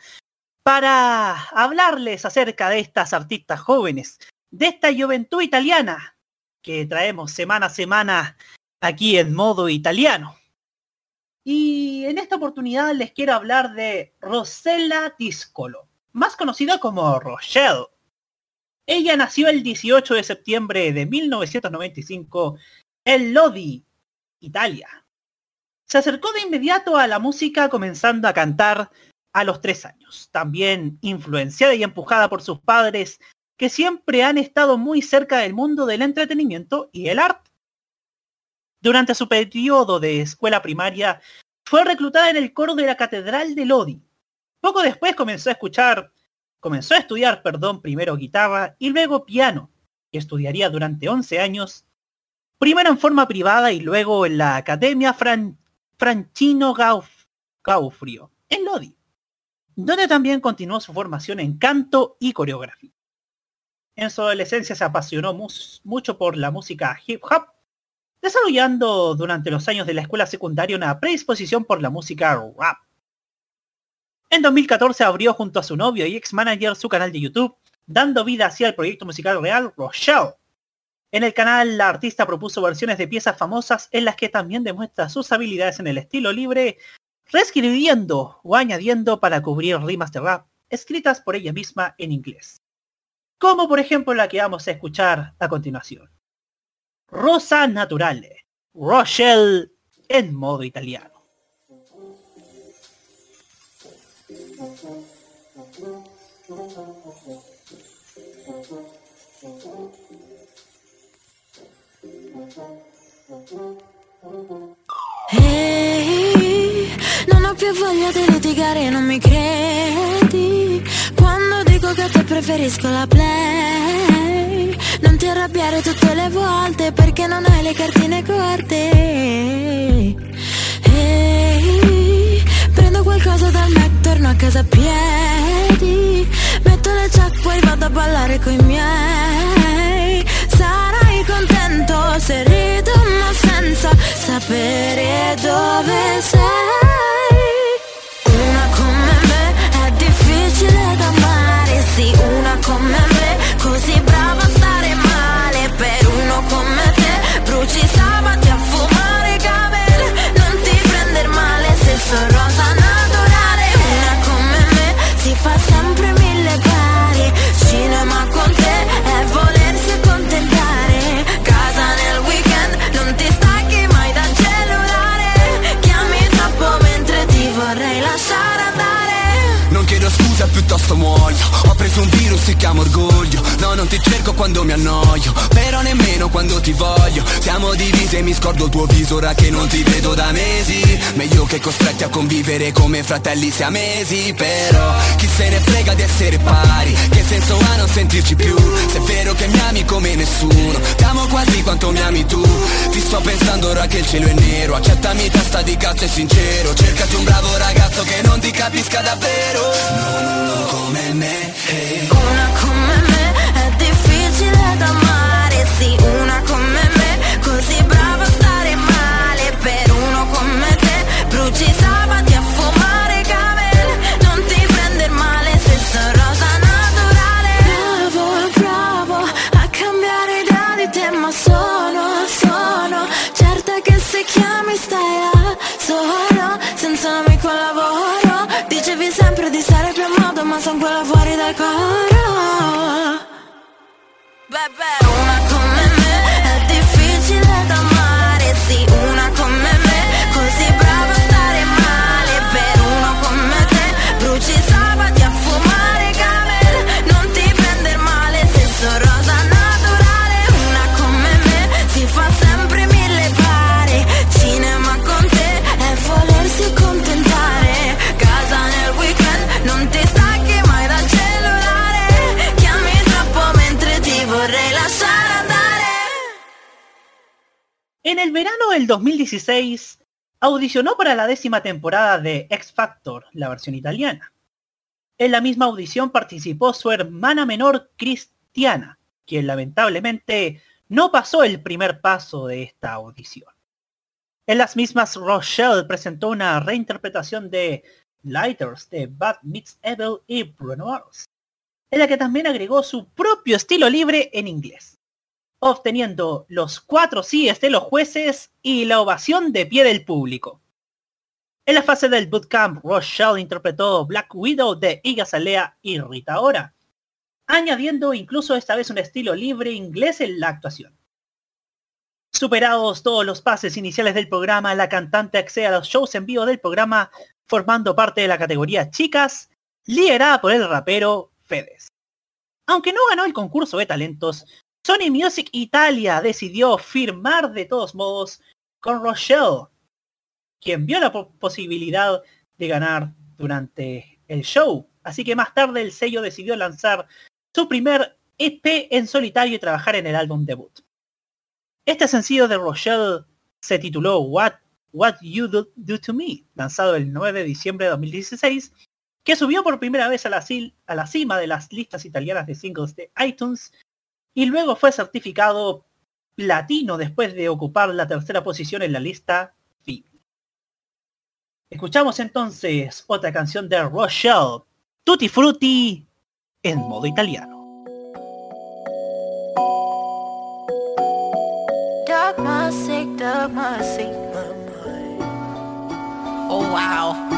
C: para hablarles acerca de estas artistas jóvenes, de esta juventud italiana que traemos semana a semana aquí en modo italiano. Y en esta oportunidad les quiero hablar de Rosella Discolo, más conocida como Rochelle. Ella nació el 18 de septiembre de 1995 en Lodi, Italia. Se acercó de inmediato a la música comenzando a cantar a los tres años, también influenciada y empujada por sus padres que siempre han estado muy cerca del mundo del entretenimiento y el arte. Durante su periodo de escuela primaria, fue reclutada en el coro de la Catedral de Lodi. Poco después comenzó a escuchar, comenzó a estudiar, perdón, primero guitarra y luego piano, que estudiaría durante 11 años, primero en forma privada y luego en la Academia Fran- Francino Gauf- Gaufrio, en Lodi, donde también continuó su formación en canto y coreografía. En su adolescencia se apasionó mucho por la música hip hop, desarrollando durante los años de la escuela secundaria una predisposición por la música rap. En 2014 abrió junto a su novio y ex manager su canal de YouTube, dando vida así al proyecto musical real Rochelle, En el canal, la artista propuso versiones de piezas famosas en las que también demuestra sus habilidades en el estilo libre, reescribiendo o añadiendo para cubrir rimas de rap escritas por ella misma en inglés. Como por ejemplo la que vamos a escuchar a continuación. Rosa Naturale, Rochelle en modo italiano.
K: Ho più voglia di litigare, non mi credi? Quando dico che te preferisco la play Non ti arrabbiare tutte le volte perché non hai le cartine corte. Ehi, prendo qualcosa dal Mac, torno a casa a piedi Metto le jack, poi vado a ballare coi miei. Sarai contento se rido ma senza sapere dove sei ぶ
L: っ出すともう preso un virus, si chiama orgoglio. No, non ti cerco quando mi annoio Però nemmeno quando ti voglio. Siamo divisi e mi scordo il tuo viso Ora che non ti vedo da mesi. Meglio che costretti a convivere come fratelli siamesi Però chi se ne frega di essere pari? Che senso ha non sentirci più? Se è vero che mi ami come nessuno Ti amo quasi quanto mi ami tu. Ti sto pensando ora che il cielo è nero. Accettami testa di cazzo e sincero. Cercati un bravo ragazzo che non ti capisca davvero. Non uno come me.
K: Una è difficile da amare Sì, una come me così brava a stare male. Per uno come te quella fuori dal coro Bebe, una come
C: verano del 2016, audicionó para la décima temporada de X Factor, la versión italiana. En la misma audición participó su hermana menor Cristiana, quien lamentablemente no pasó el primer paso de esta audición. En las mismas, Rochelle presentó una reinterpretación de Lighters de Bad Meets Evil y Bruno Mars, en la que también agregó su propio estilo libre en inglés obteniendo los cuatro síes de los jueces y la ovación de pie del público. En la fase del bootcamp, Rochelle interpretó Black Widow de Iga Salea y Rita Ora, añadiendo incluso esta vez un estilo libre inglés en la actuación. Superados todos los pases iniciales del programa, la cantante accede a los shows en vivo del programa formando parte de la categoría Chicas, liderada por el rapero Fedes. Aunque no ganó el concurso de talentos, Sony Music Italia decidió firmar de todos modos con Rochelle, quien vio la po- posibilidad de ganar durante el show. Así que más tarde el sello decidió lanzar su primer EP en solitario y trabajar en el álbum debut. Este sencillo de Rochelle se tituló What, What You Do, To Me, lanzado el 9 de diciembre de 2016, que subió por primera vez a la cima de las listas italianas de singles de iTunes y luego fue certificado platino después de ocupar la tercera posición en la lista FIB. Escuchamos entonces otra canción de Rochelle, Tutti Frutti, en modo italiano.
K: Oh wow.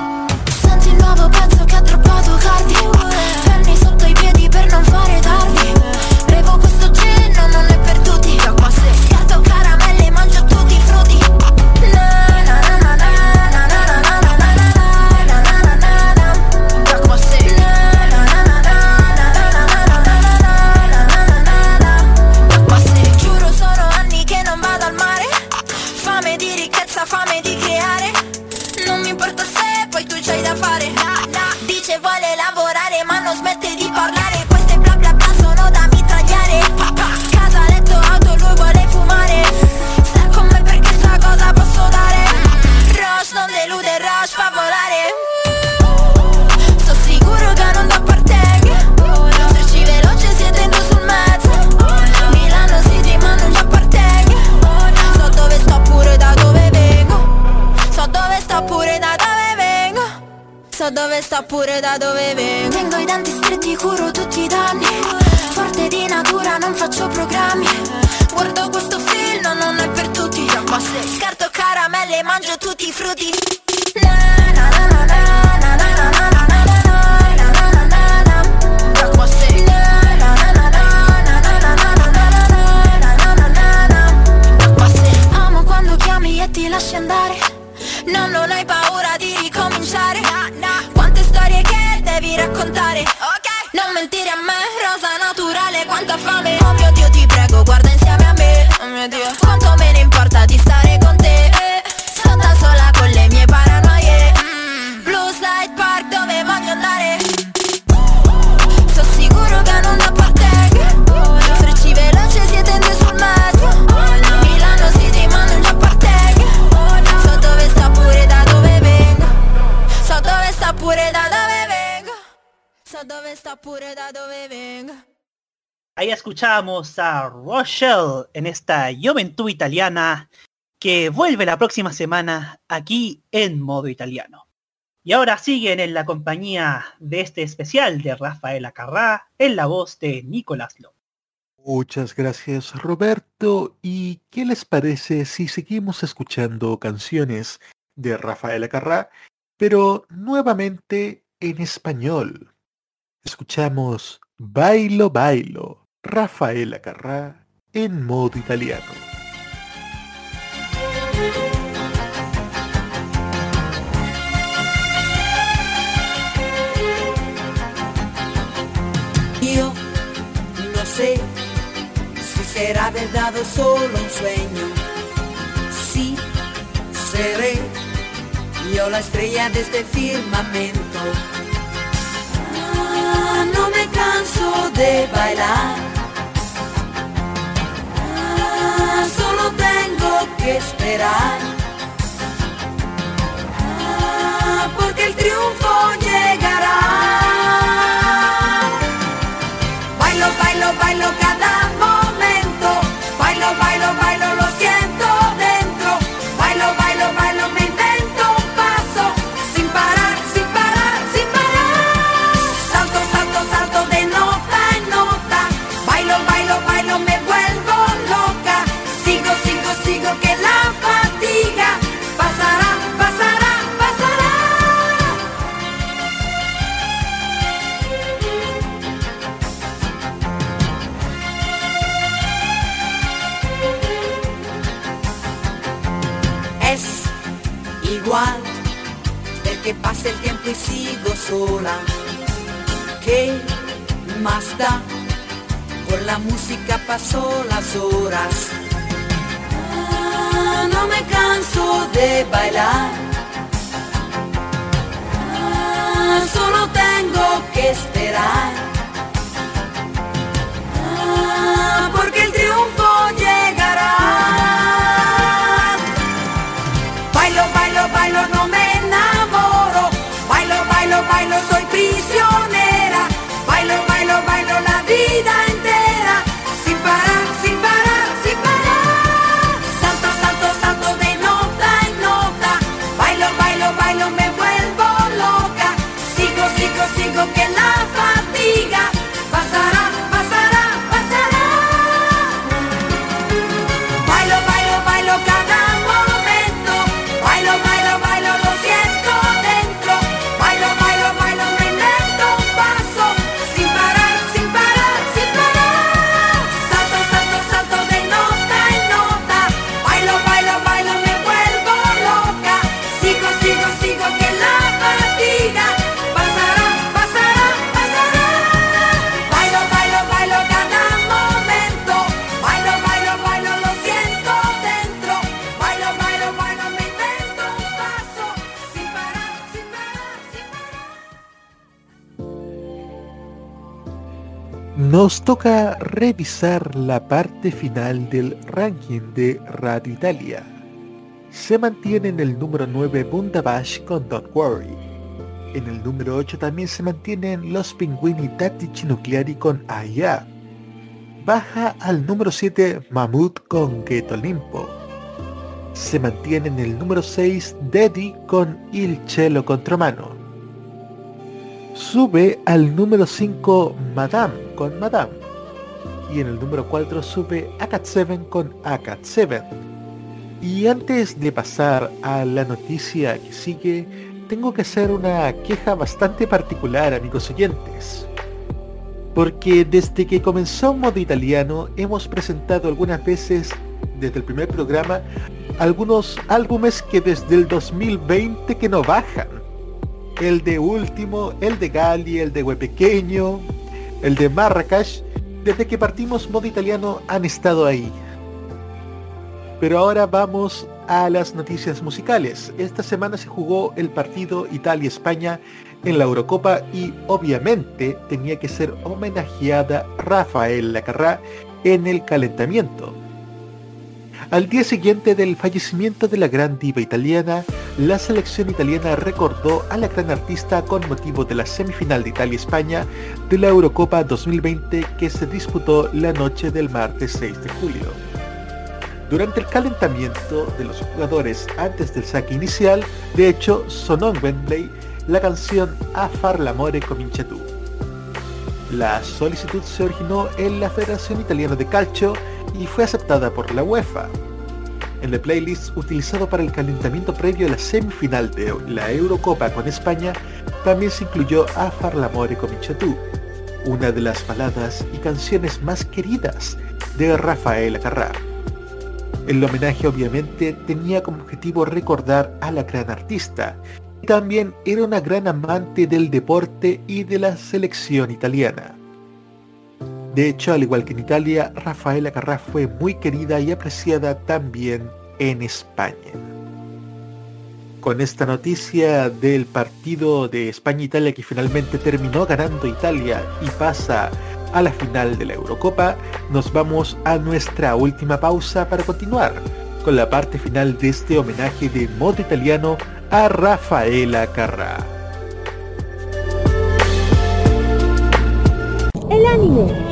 K: So dove sto pure da dove vengo Tengo i denti stretti, curo tutti i danni Forte di natura, non faccio programmi Guardo questo film, non è per tutti scarto caramelle, mangio tutti i frutti Na, na, na, na, na, na, na, na, na, na, na, na, na, na, na, Mentire a me, rosa naturale Quanta fame. Oh mio Dio ti prego, guarda
C: Ahí escuchamos a Rochelle en esta Juventud italiana que vuelve la próxima semana aquí en modo italiano. Y ahora siguen en la compañía de este especial de Rafael Acarrá en la voz de Nicolás López.
B: Muchas gracias Roberto. ¿Y qué les parece si seguimos escuchando canciones de Rafael Acarrá, pero nuevamente en español? Escuchamos Bailo Bailo, Rafael Acarrá en modo italiano.
G: Io no sé si será verdad o solo un sueño. Sí, seré yo la estrella de este firmamento. No me canso de bailar. Ah, solo tengo que esperar. Ah, porque el triunfo que pase el tiempo y sigo sola. ¿Qué más da? Con la música pasó las horas. Ah, no me canso de bailar. Ah, solo tengo que esperar. Ah, porque el triunfo
B: toca revisar la parte final del ranking de Radio Italia. Se mantiene en el número 9 Bundabash con Don't Worry. En el número 8 también se mantienen los Pinguini Tattici Nucleari con Aya. Baja al número 7 Mammoth con Ghetto Limpo. Se mantiene en el número 6 Daddy con Il Cielo Contramano. Sube al número 5 Madame con Madame. Y en el número 4 sube Akat 7 con Akat 7. Y antes de pasar a la noticia que sigue, tengo que hacer una queja bastante particular, amigos oyentes. Porque desde que comenzó Modo Italiano hemos presentado algunas veces, desde el primer programa, algunos álbumes que desde el 2020 que no bajan. El de Último, el de Gali, el de Huepequeño, el de Marrakech, desde que partimos Modo Italiano han estado ahí. Pero ahora vamos a las noticias musicales. Esta semana se jugó el partido Italia-España en la Eurocopa y obviamente tenía que ser homenajeada Rafael Lacarrá en el calentamiento. Al día siguiente del fallecimiento de la gran diva italiana, la selección italiana recordó a la gran artista con motivo de la semifinal de Italia-España de la Eurocopa 2020 que se disputó la noche del martes 6 de julio. Durante el calentamiento de los jugadores antes del saque inicial, de hecho, sonó en Wembley la canción A far l'amore comincia tu. La solicitud se originó en la Federación Italiana de Calcio y fue aceptada por la UEFA. En el playlist utilizado para el calentamiento previo a la semifinal de la Eurocopa con España, también se incluyó A far l'amore comincia tu, una de las baladas y canciones más queridas de Rafael Acarrá. El homenaje obviamente tenía como objetivo recordar a la gran artista. Y también era una gran amante del deporte y de la selección italiana. De hecho, al igual que en Italia, Rafaela Carrá fue muy querida y apreciada también en España. Con esta noticia del partido de España-Italia que finalmente terminó ganando Italia y pasa a la final de la Eurocopa, nos vamos a nuestra última pausa para continuar con la parte final de este homenaje de modo italiano a Rafaela Carrà.
M: El.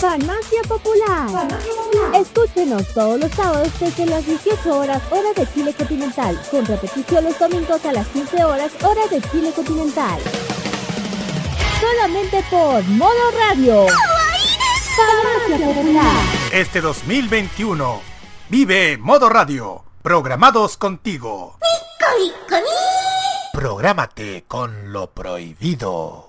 M: Farmacia Popular. Escúchenos todos los sábados desde las 18 horas hora de Chile continental, con repetición los domingos a las 15 horas hora de Chile continental. Solamente por Modo Radio. Farmacia Popular.
H: Este 2021 vive Modo Radio, programados contigo. Prográmate con lo prohibido.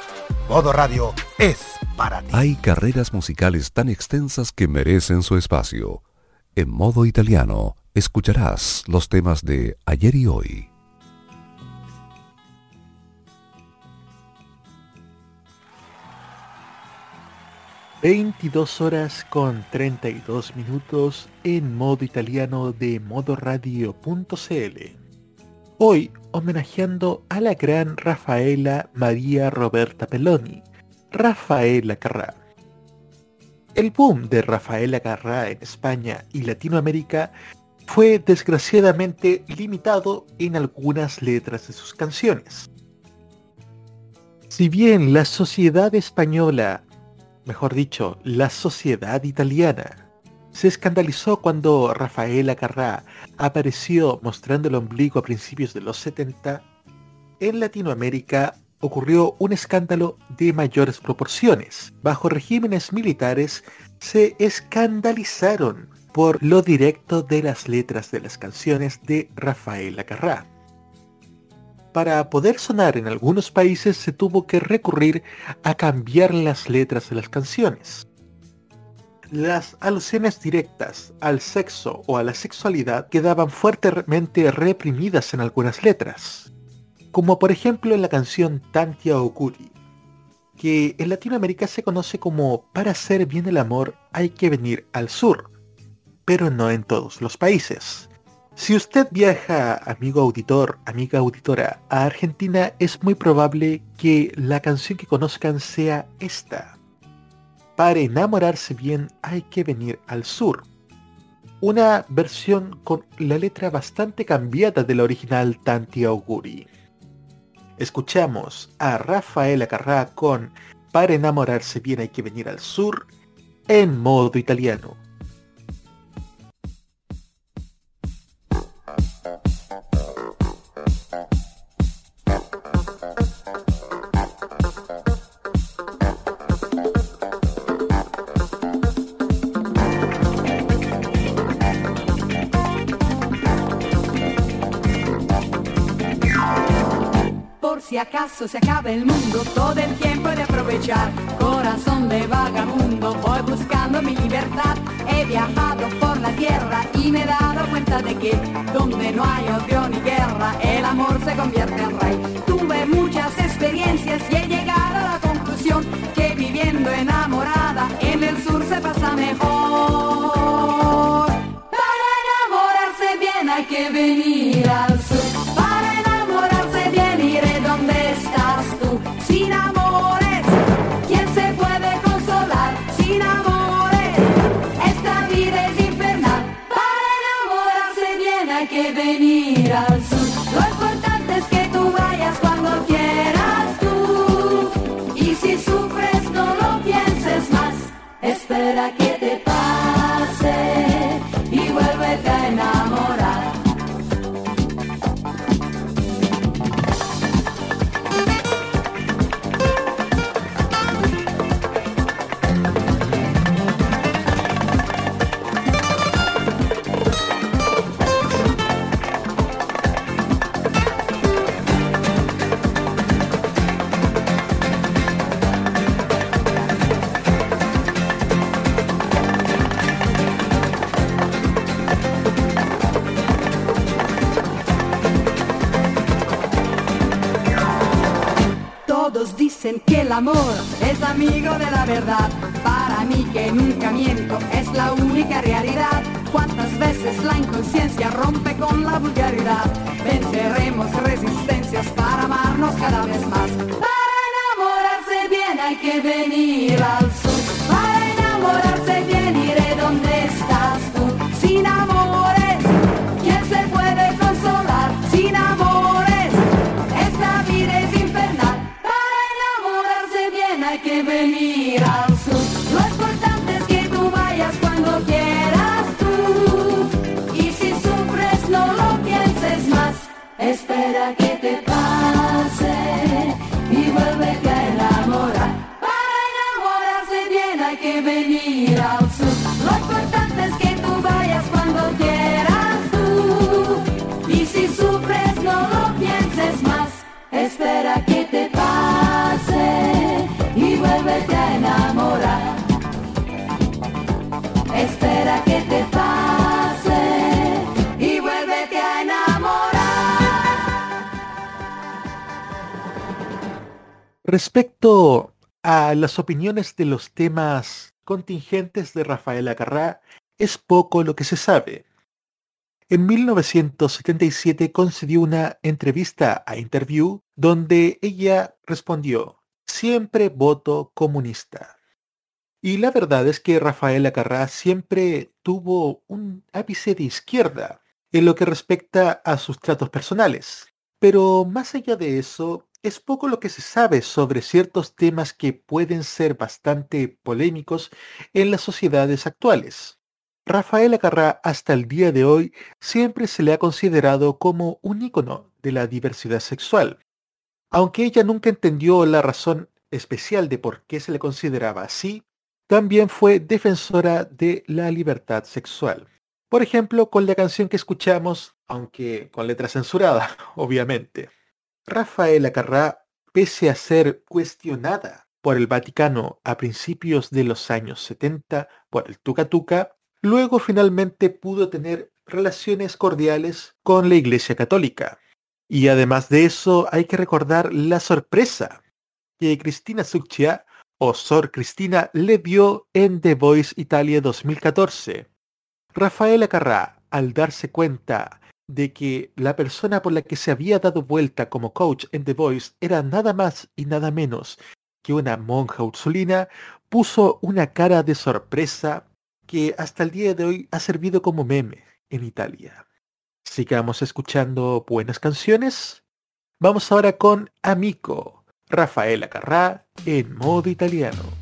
H: Modo Radio es para ti.
A: Hay carreras musicales tan extensas que merecen su espacio. En modo italiano, escucharás los temas de ayer y hoy.
B: ...22 horas con 32 minutos... ...en modo italiano de modoradio.cl... Hoy homenajeando a la gran Rafaela María Roberta Pelloni, Rafaela Carrà. El boom de Rafaela Carrà en España y Latinoamérica fue desgraciadamente limitado en algunas letras de sus canciones. Si bien la sociedad española, mejor dicho, la sociedad italiana, se escandalizó cuando Rafaela Carrá apareció mostrando el ombligo a principios de los 70, en Latinoamérica ocurrió un escándalo de mayores proporciones. Bajo regímenes militares se escandalizaron por lo directo de las letras de las canciones de Rafaela Carrá. Para poder sonar en algunos países se tuvo que recurrir a cambiar las letras de las canciones. Las alusiones directas al sexo o a la sexualidad quedaban fuertemente reprimidas en algunas letras, como por ejemplo en la canción Tantia Okuri, que en Latinoamérica se conoce como Para hacer bien el amor hay que venir al sur, pero no en todos los países. Si usted viaja, amigo auditor, amiga auditora, a Argentina, es muy probable que la canción que conozcan sea esta. Para enamorarse bien hay que venir al sur. Una versión con la letra bastante cambiada de la original Tanti Auguri. Escuchamos a Rafaela Carrà con Para enamorarse bien hay que venir al sur en modo italiano.
G: Si acaso se acaba el mundo, todo el tiempo he de aprovechar. Corazón de vagabundo, voy buscando mi libertad. He viajado por la tierra y me he dado cuenta de que donde no hay odio ni guerra, el amor se convierte en rey. Tuve muchas experiencias y he llegado a la conclusión que viviendo enamorada en el sur se pasa mejor.
B: Las opiniones de los temas contingentes de Rafaela Carrá, es poco lo que se sabe. En 1977 concedió una entrevista a Interview donde ella respondió, siempre voto comunista. Y la verdad es que Rafaela Carrá siempre tuvo un ápice de izquierda en lo que respecta a sus tratos personales. Pero más allá de eso, es poco lo que se sabe sobre ciertos temas que pueden ser bastante polémicos en las sociedades actuales. Rafaela Carrá hasta el día de hoy siempre se le ha considerado como un ícono de la diversidad sexual. Aunque ella nunca entendió la razón especial de por qué se le consideraba así, también fue defensora de la libertad sexual. Por ejemplo, con la canción que escuchamos, aunque con letra censurada, [laughs] obviamente. Rafaela Carrá, pese a ser cuestionada por el Vaticano a principios de los años 70 por el Tuca Tuca, luego finalmente pudo tener relaciones cordiales con la Iglesia Católica. Y además de eso, hay que recordar la sorpresa que Cristina Succia o Sor Cristina le dio en The Voice Italia 2014. Rafaela Carrá, al darse cuenta de que la persona por la que se había dado vuelta como coach en The Voice era nada más y nada menos que una monja ursulina, puso una cara de sorpresa que hasta el día de hoy ha servido como meme en Italia. Sigamos escuchando buenas canciones. Vamos ahora con Amico, Rafaela Carrá en modo italiano.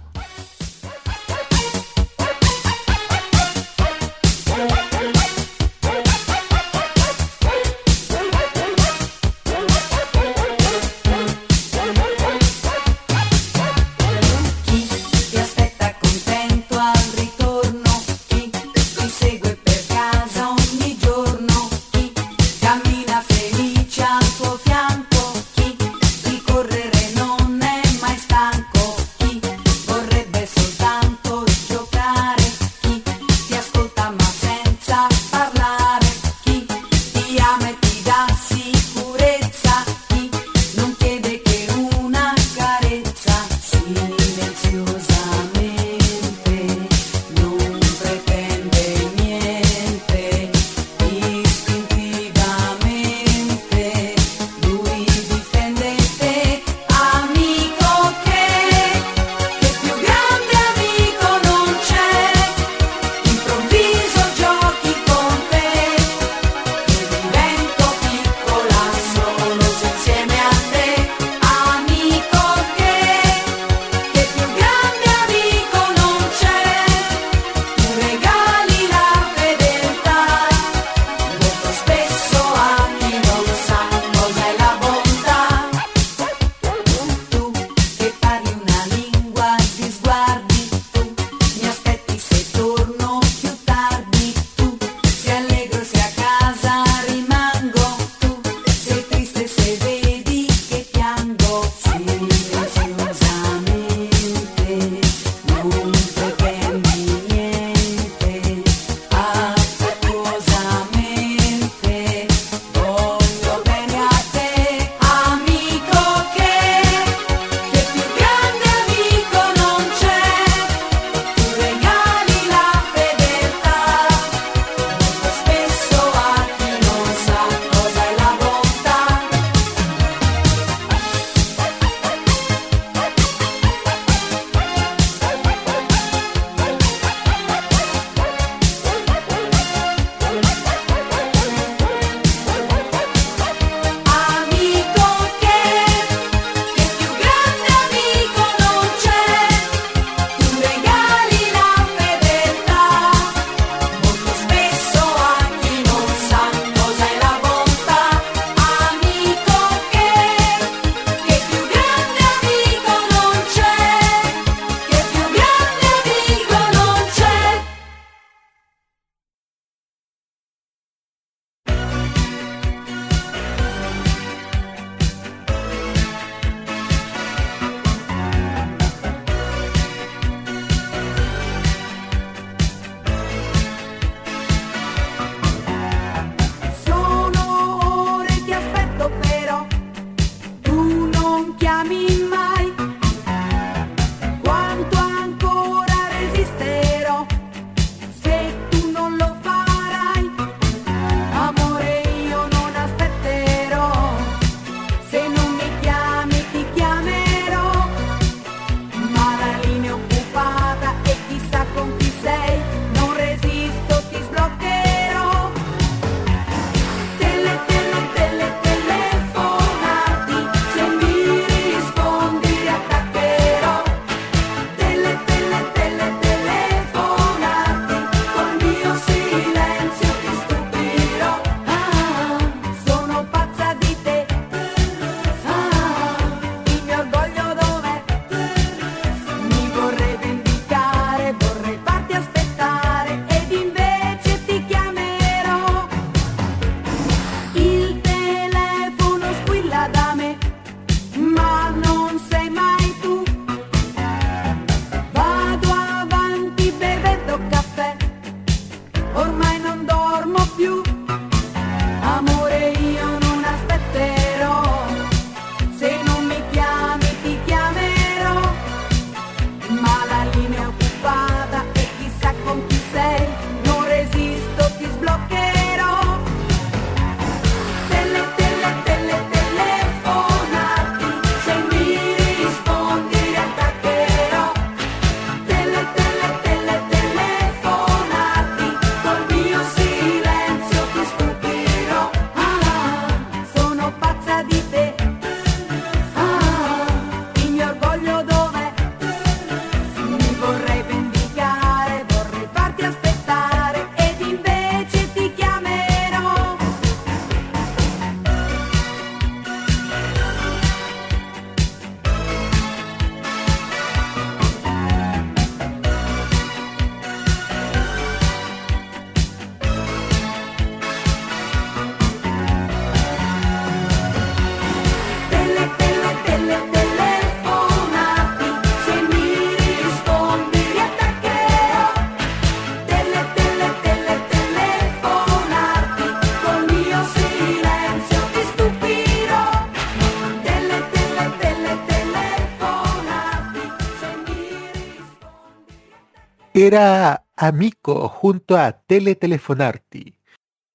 B: Era Amico junto a Teletelefonarti,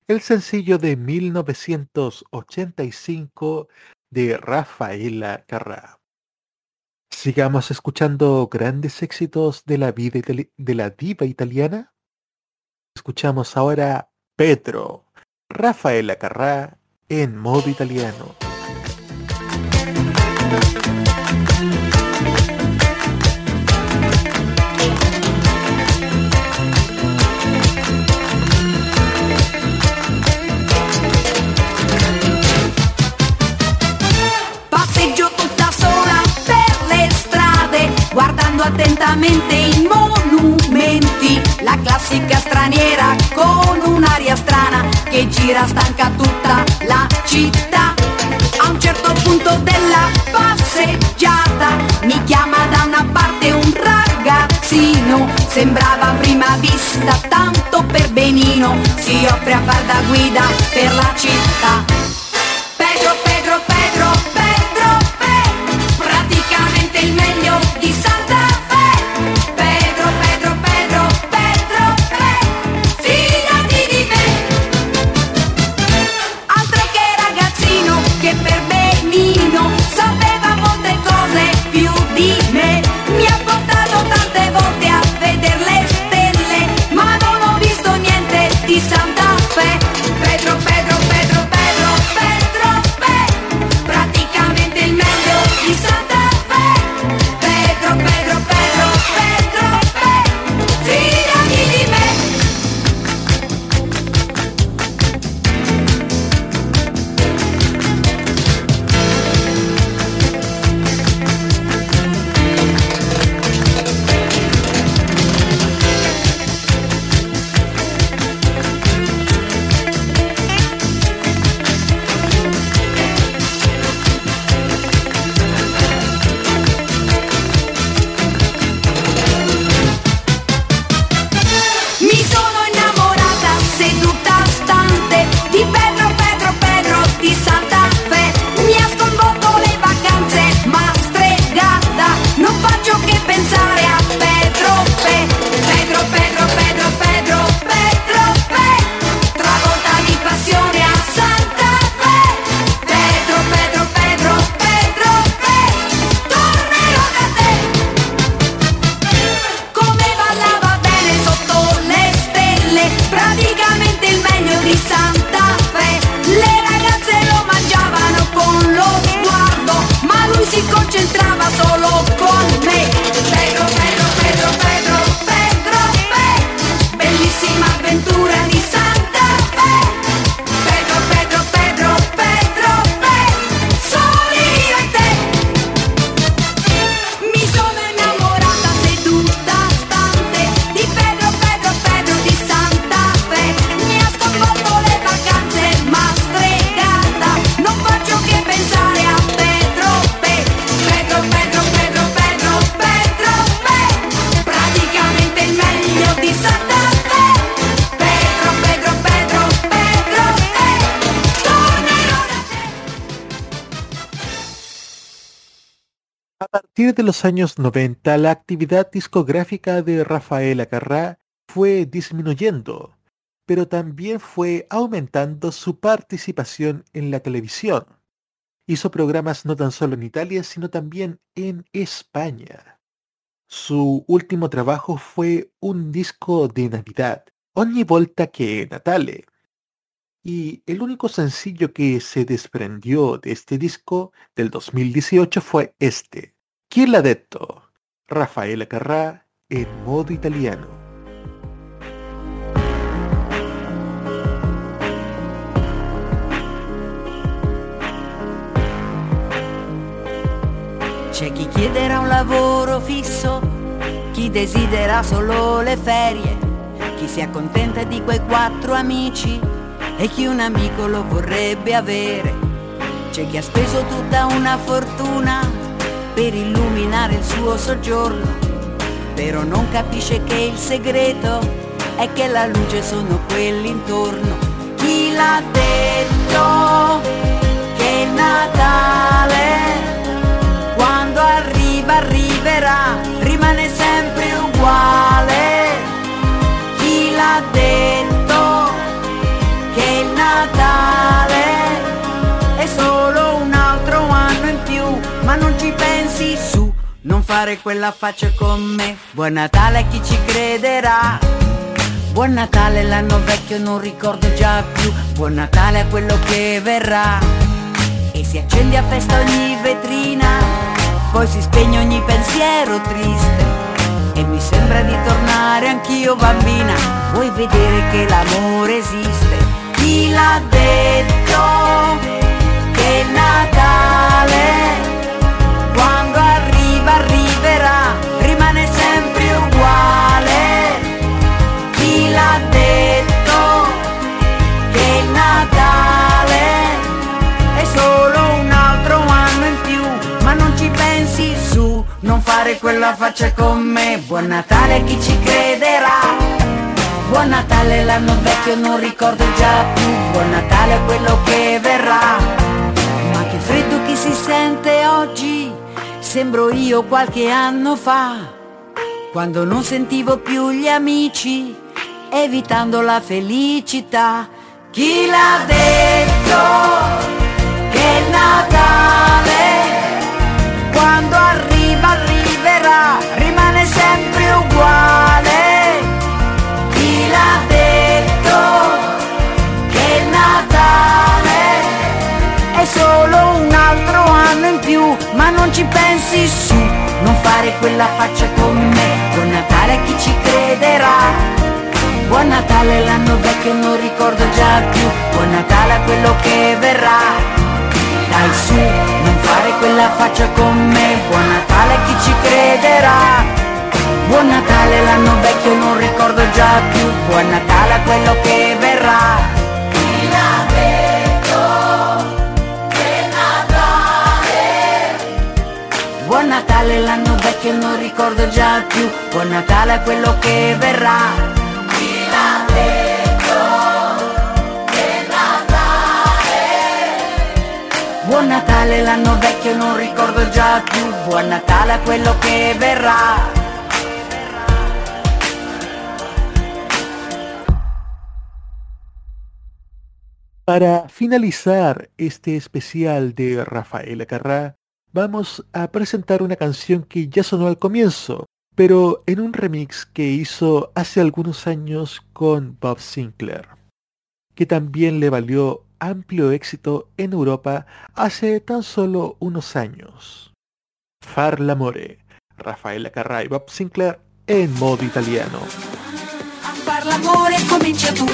B: el sencillo de 1985 de Rafaela Carrà. Sigamos escuchando grandes éxitos de la vida de la diva italiana. Escuchamos ahora Pedro, Rafaela Carrà en modo italiano.
G: La classica straniera con un'aria strana che gira stanca tutta la città. A un certo punto della passeggiata mi chiama da una parte un ragazzino. Sembrava a prima vista tanto per benino, si offre a far da guida per la città.
B: De los años 90, la actividad discográfica de Rafaela Carrà fue disminuyendo, pero también fue aumentando su participación en la televisión. Hizo programas no tan solo en Italia, sino también en España. Su último trabajo fue un disco de Navidad, Ogni volta che Natale. Y el único sencillo que se desprendió de este disco del 2018 fue este, ¿Quién l'ha detto? Rafaela Carrà en modo italiano.
N: C'è chi chiederà un lavoro fisso, chi desidera solo le ferie, chi si accontenta di quei quattro amici e chi un amico lo vorrebbe avere. C'è chi ha speso tutta una fortuna per illuminare il suo soggiorno, però non capisce che il segreto è che la luce sono quelli intorno. Chi l'ha detto che Natale
G: fare quella faccia con me. Buon Natale a chi ci crederà. Buon Natale l'anno vecchio non ricordo già più. Buon Natale a quello che verrà. E si accende a festa ogni vetrina. Poi si spegne ogni pensiero triste. E mi sembra di tornare anch'io bambina. Vuoi vedere che l'amore esiste? Chi l'ha detto? Che il fare quella faccia con me. Buon Natale chi ci crederà. Buon Natale l'anno vecchio non ricordo già più, buon Natale quello che verrà. Ma che freddo che si sente oggi, sembro io qualche anno fa, quando non sentivo più gli amici, evitando la felicità. Chi l'ha detto che Natale, quando uguale? Chi l'ha detto che il Natale è solo un altro anno in più, ma non ci pensi su, non fare quella faccia con me, buon Natale a chi ci crederà. Buon Natale l'anno vecchio non ricordo già più, buon Natale a quello che verrà. Dai su, non fare quella faccia con me, buon Natale a chi ci crederà. Buon Natale l'anno vecchio non ricordo già più, buon Natale a quello che verrà. Buon Natale l'anno vecchio non ricordo già più, buon Natale a quello che verrà. Chi l'ha detto che Natale? Buon Natale l'anno vecchio non ricordo già più, buon Natale a quello che verrà.
B: Para finalizar este especial de Rafael Carrá, vamos a presentar una canción que ya sonó al comienzo, pero en un remix que hizo hace algunos años con Bob Sinclair, que también le valió amplio éxito en Europa hace tan solo unos años. Far l'amore, Rafael Carrà y Bob Sinclair en modo italiano.
O: Far l'amore comincia tu.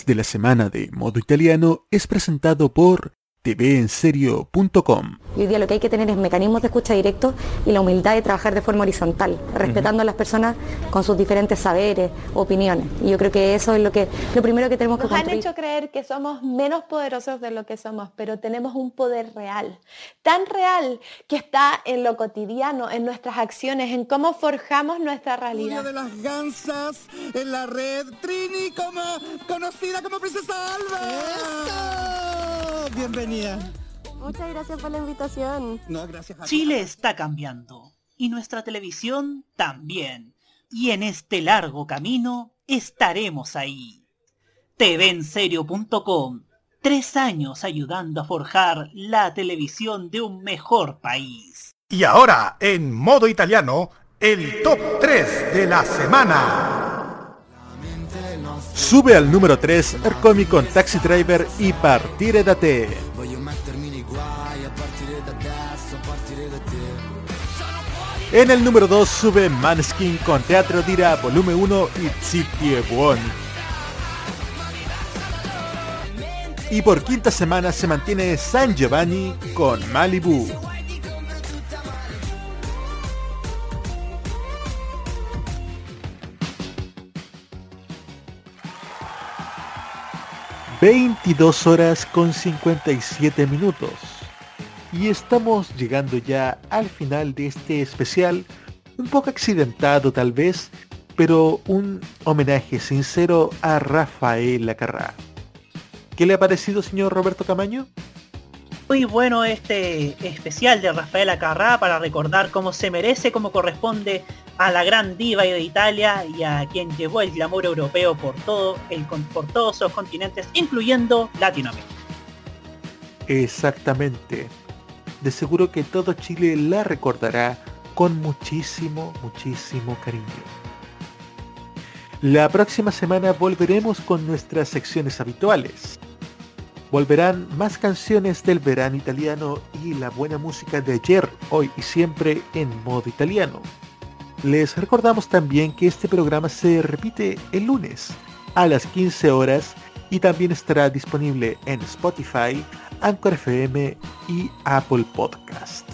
B: 3 de la semana de modo italiano es presentado por tvenserio.com.
P: Hoy día lo que hay que tener es mecanismos de escucha directo y la humildad de trabajar de forma horizontal, respetando a las personas con sus diferentes saberes, opiniones. Y yo creo que eso es lo que lo primero que tenemos que
Q: Nos han
P: construir.
Q: hecho creer que somos menos poderosos de lo que somos, pero tenemos un poder real, tan real que está en lo cotidiano, en nuestras acciones, en cómo forjamos nuestra realidad.
R: de las gansas en la red Trini como conocida como Princesa Alba. Bienvenida.
Q: Muchas gracias por la invitación.
R: No, gracias a
C: Chile está cambiando y nuestra televisión también. Y en este largo camino estaremos ahí. TVenserio.com Tres años ayudando a forjar la televisión de un mejor país.
H: Y ahora, en modo italiano, el top 3 de la semana.
B: Sube al número 3 Ercomi con Taxi Driver y Partire da te. En el número 2 sube Maneskin con Teatro Dira Volumen 1 y Buon. Y por quinta semana se mantiene San Giovanni con Malibu. ...22 horas con 57 minutos... ...y estamos llegando ya al final de este especial... ...un poco accidentado tal vez... ...pero un homenaje sincero a Rafael Acarrá... ¿Qué le ha parecido, señor Roberto Camaño?
C: Muy bueno este especial de Rafael Acarrá para recordar cómo se merece, cómo corresponde a la gran diva de Italia y a quien llevó el glamour europeo por todo el con- por todos los continentes, incluyendo Latinoamérica.
B: Exactamente. De seguro que todo Chile la recordará con muchísimo, muchísimo cariño. La próxima semana volveremos con nuestras secciones habituales. Volverán más canciones del verano italiano y la buena música de ayer, hoy y siempre en modo italiano. Les recordamos también que este programa se repite el lunes a las 15 horas y también estará disponible en Spotify, Anchor FM y Apple Podcast.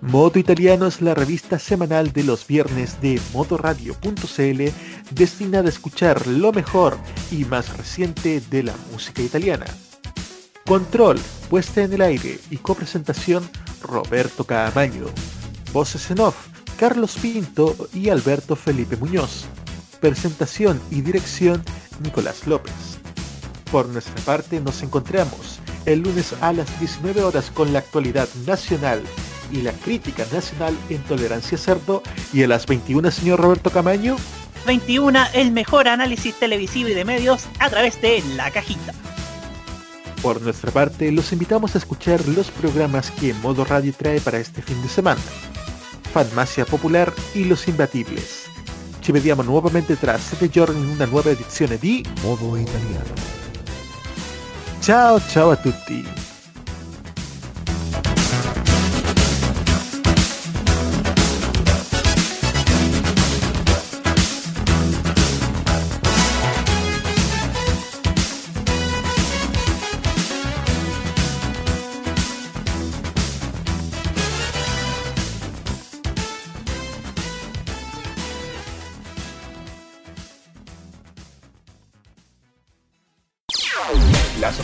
B: Modo Italiano es la revista semanal de los viernes de modoradio.cl destinada a escuchar lo mejor y más reciente de la música italiana. Control, puesta en el aire y copresentación Roberto Caamaño. Voces en off, Carlos Pinto y Alberto Felipe Muñoz. Presentación y dirección Nicolás López. Por nuestra parte nos encontramos el lunes a las 19 horas con la actualidad nacional y la crítica nacional en Tolerancia Cerdo y a las 21 señor Roberto Camaño
C: 21, el mejor análisis televisivo y de medios a través de La Cajita.
B: Por nuestra parte, los invitamos a escuchar los programas que Modo Radio trae para este fin de semana. Farmacia Popular y Los Imbatibles. Ci vediamo nuovamente tra 7 giorni in una nuova edizione di
A: Modo italiano.
B: Ciao ciao a tutti!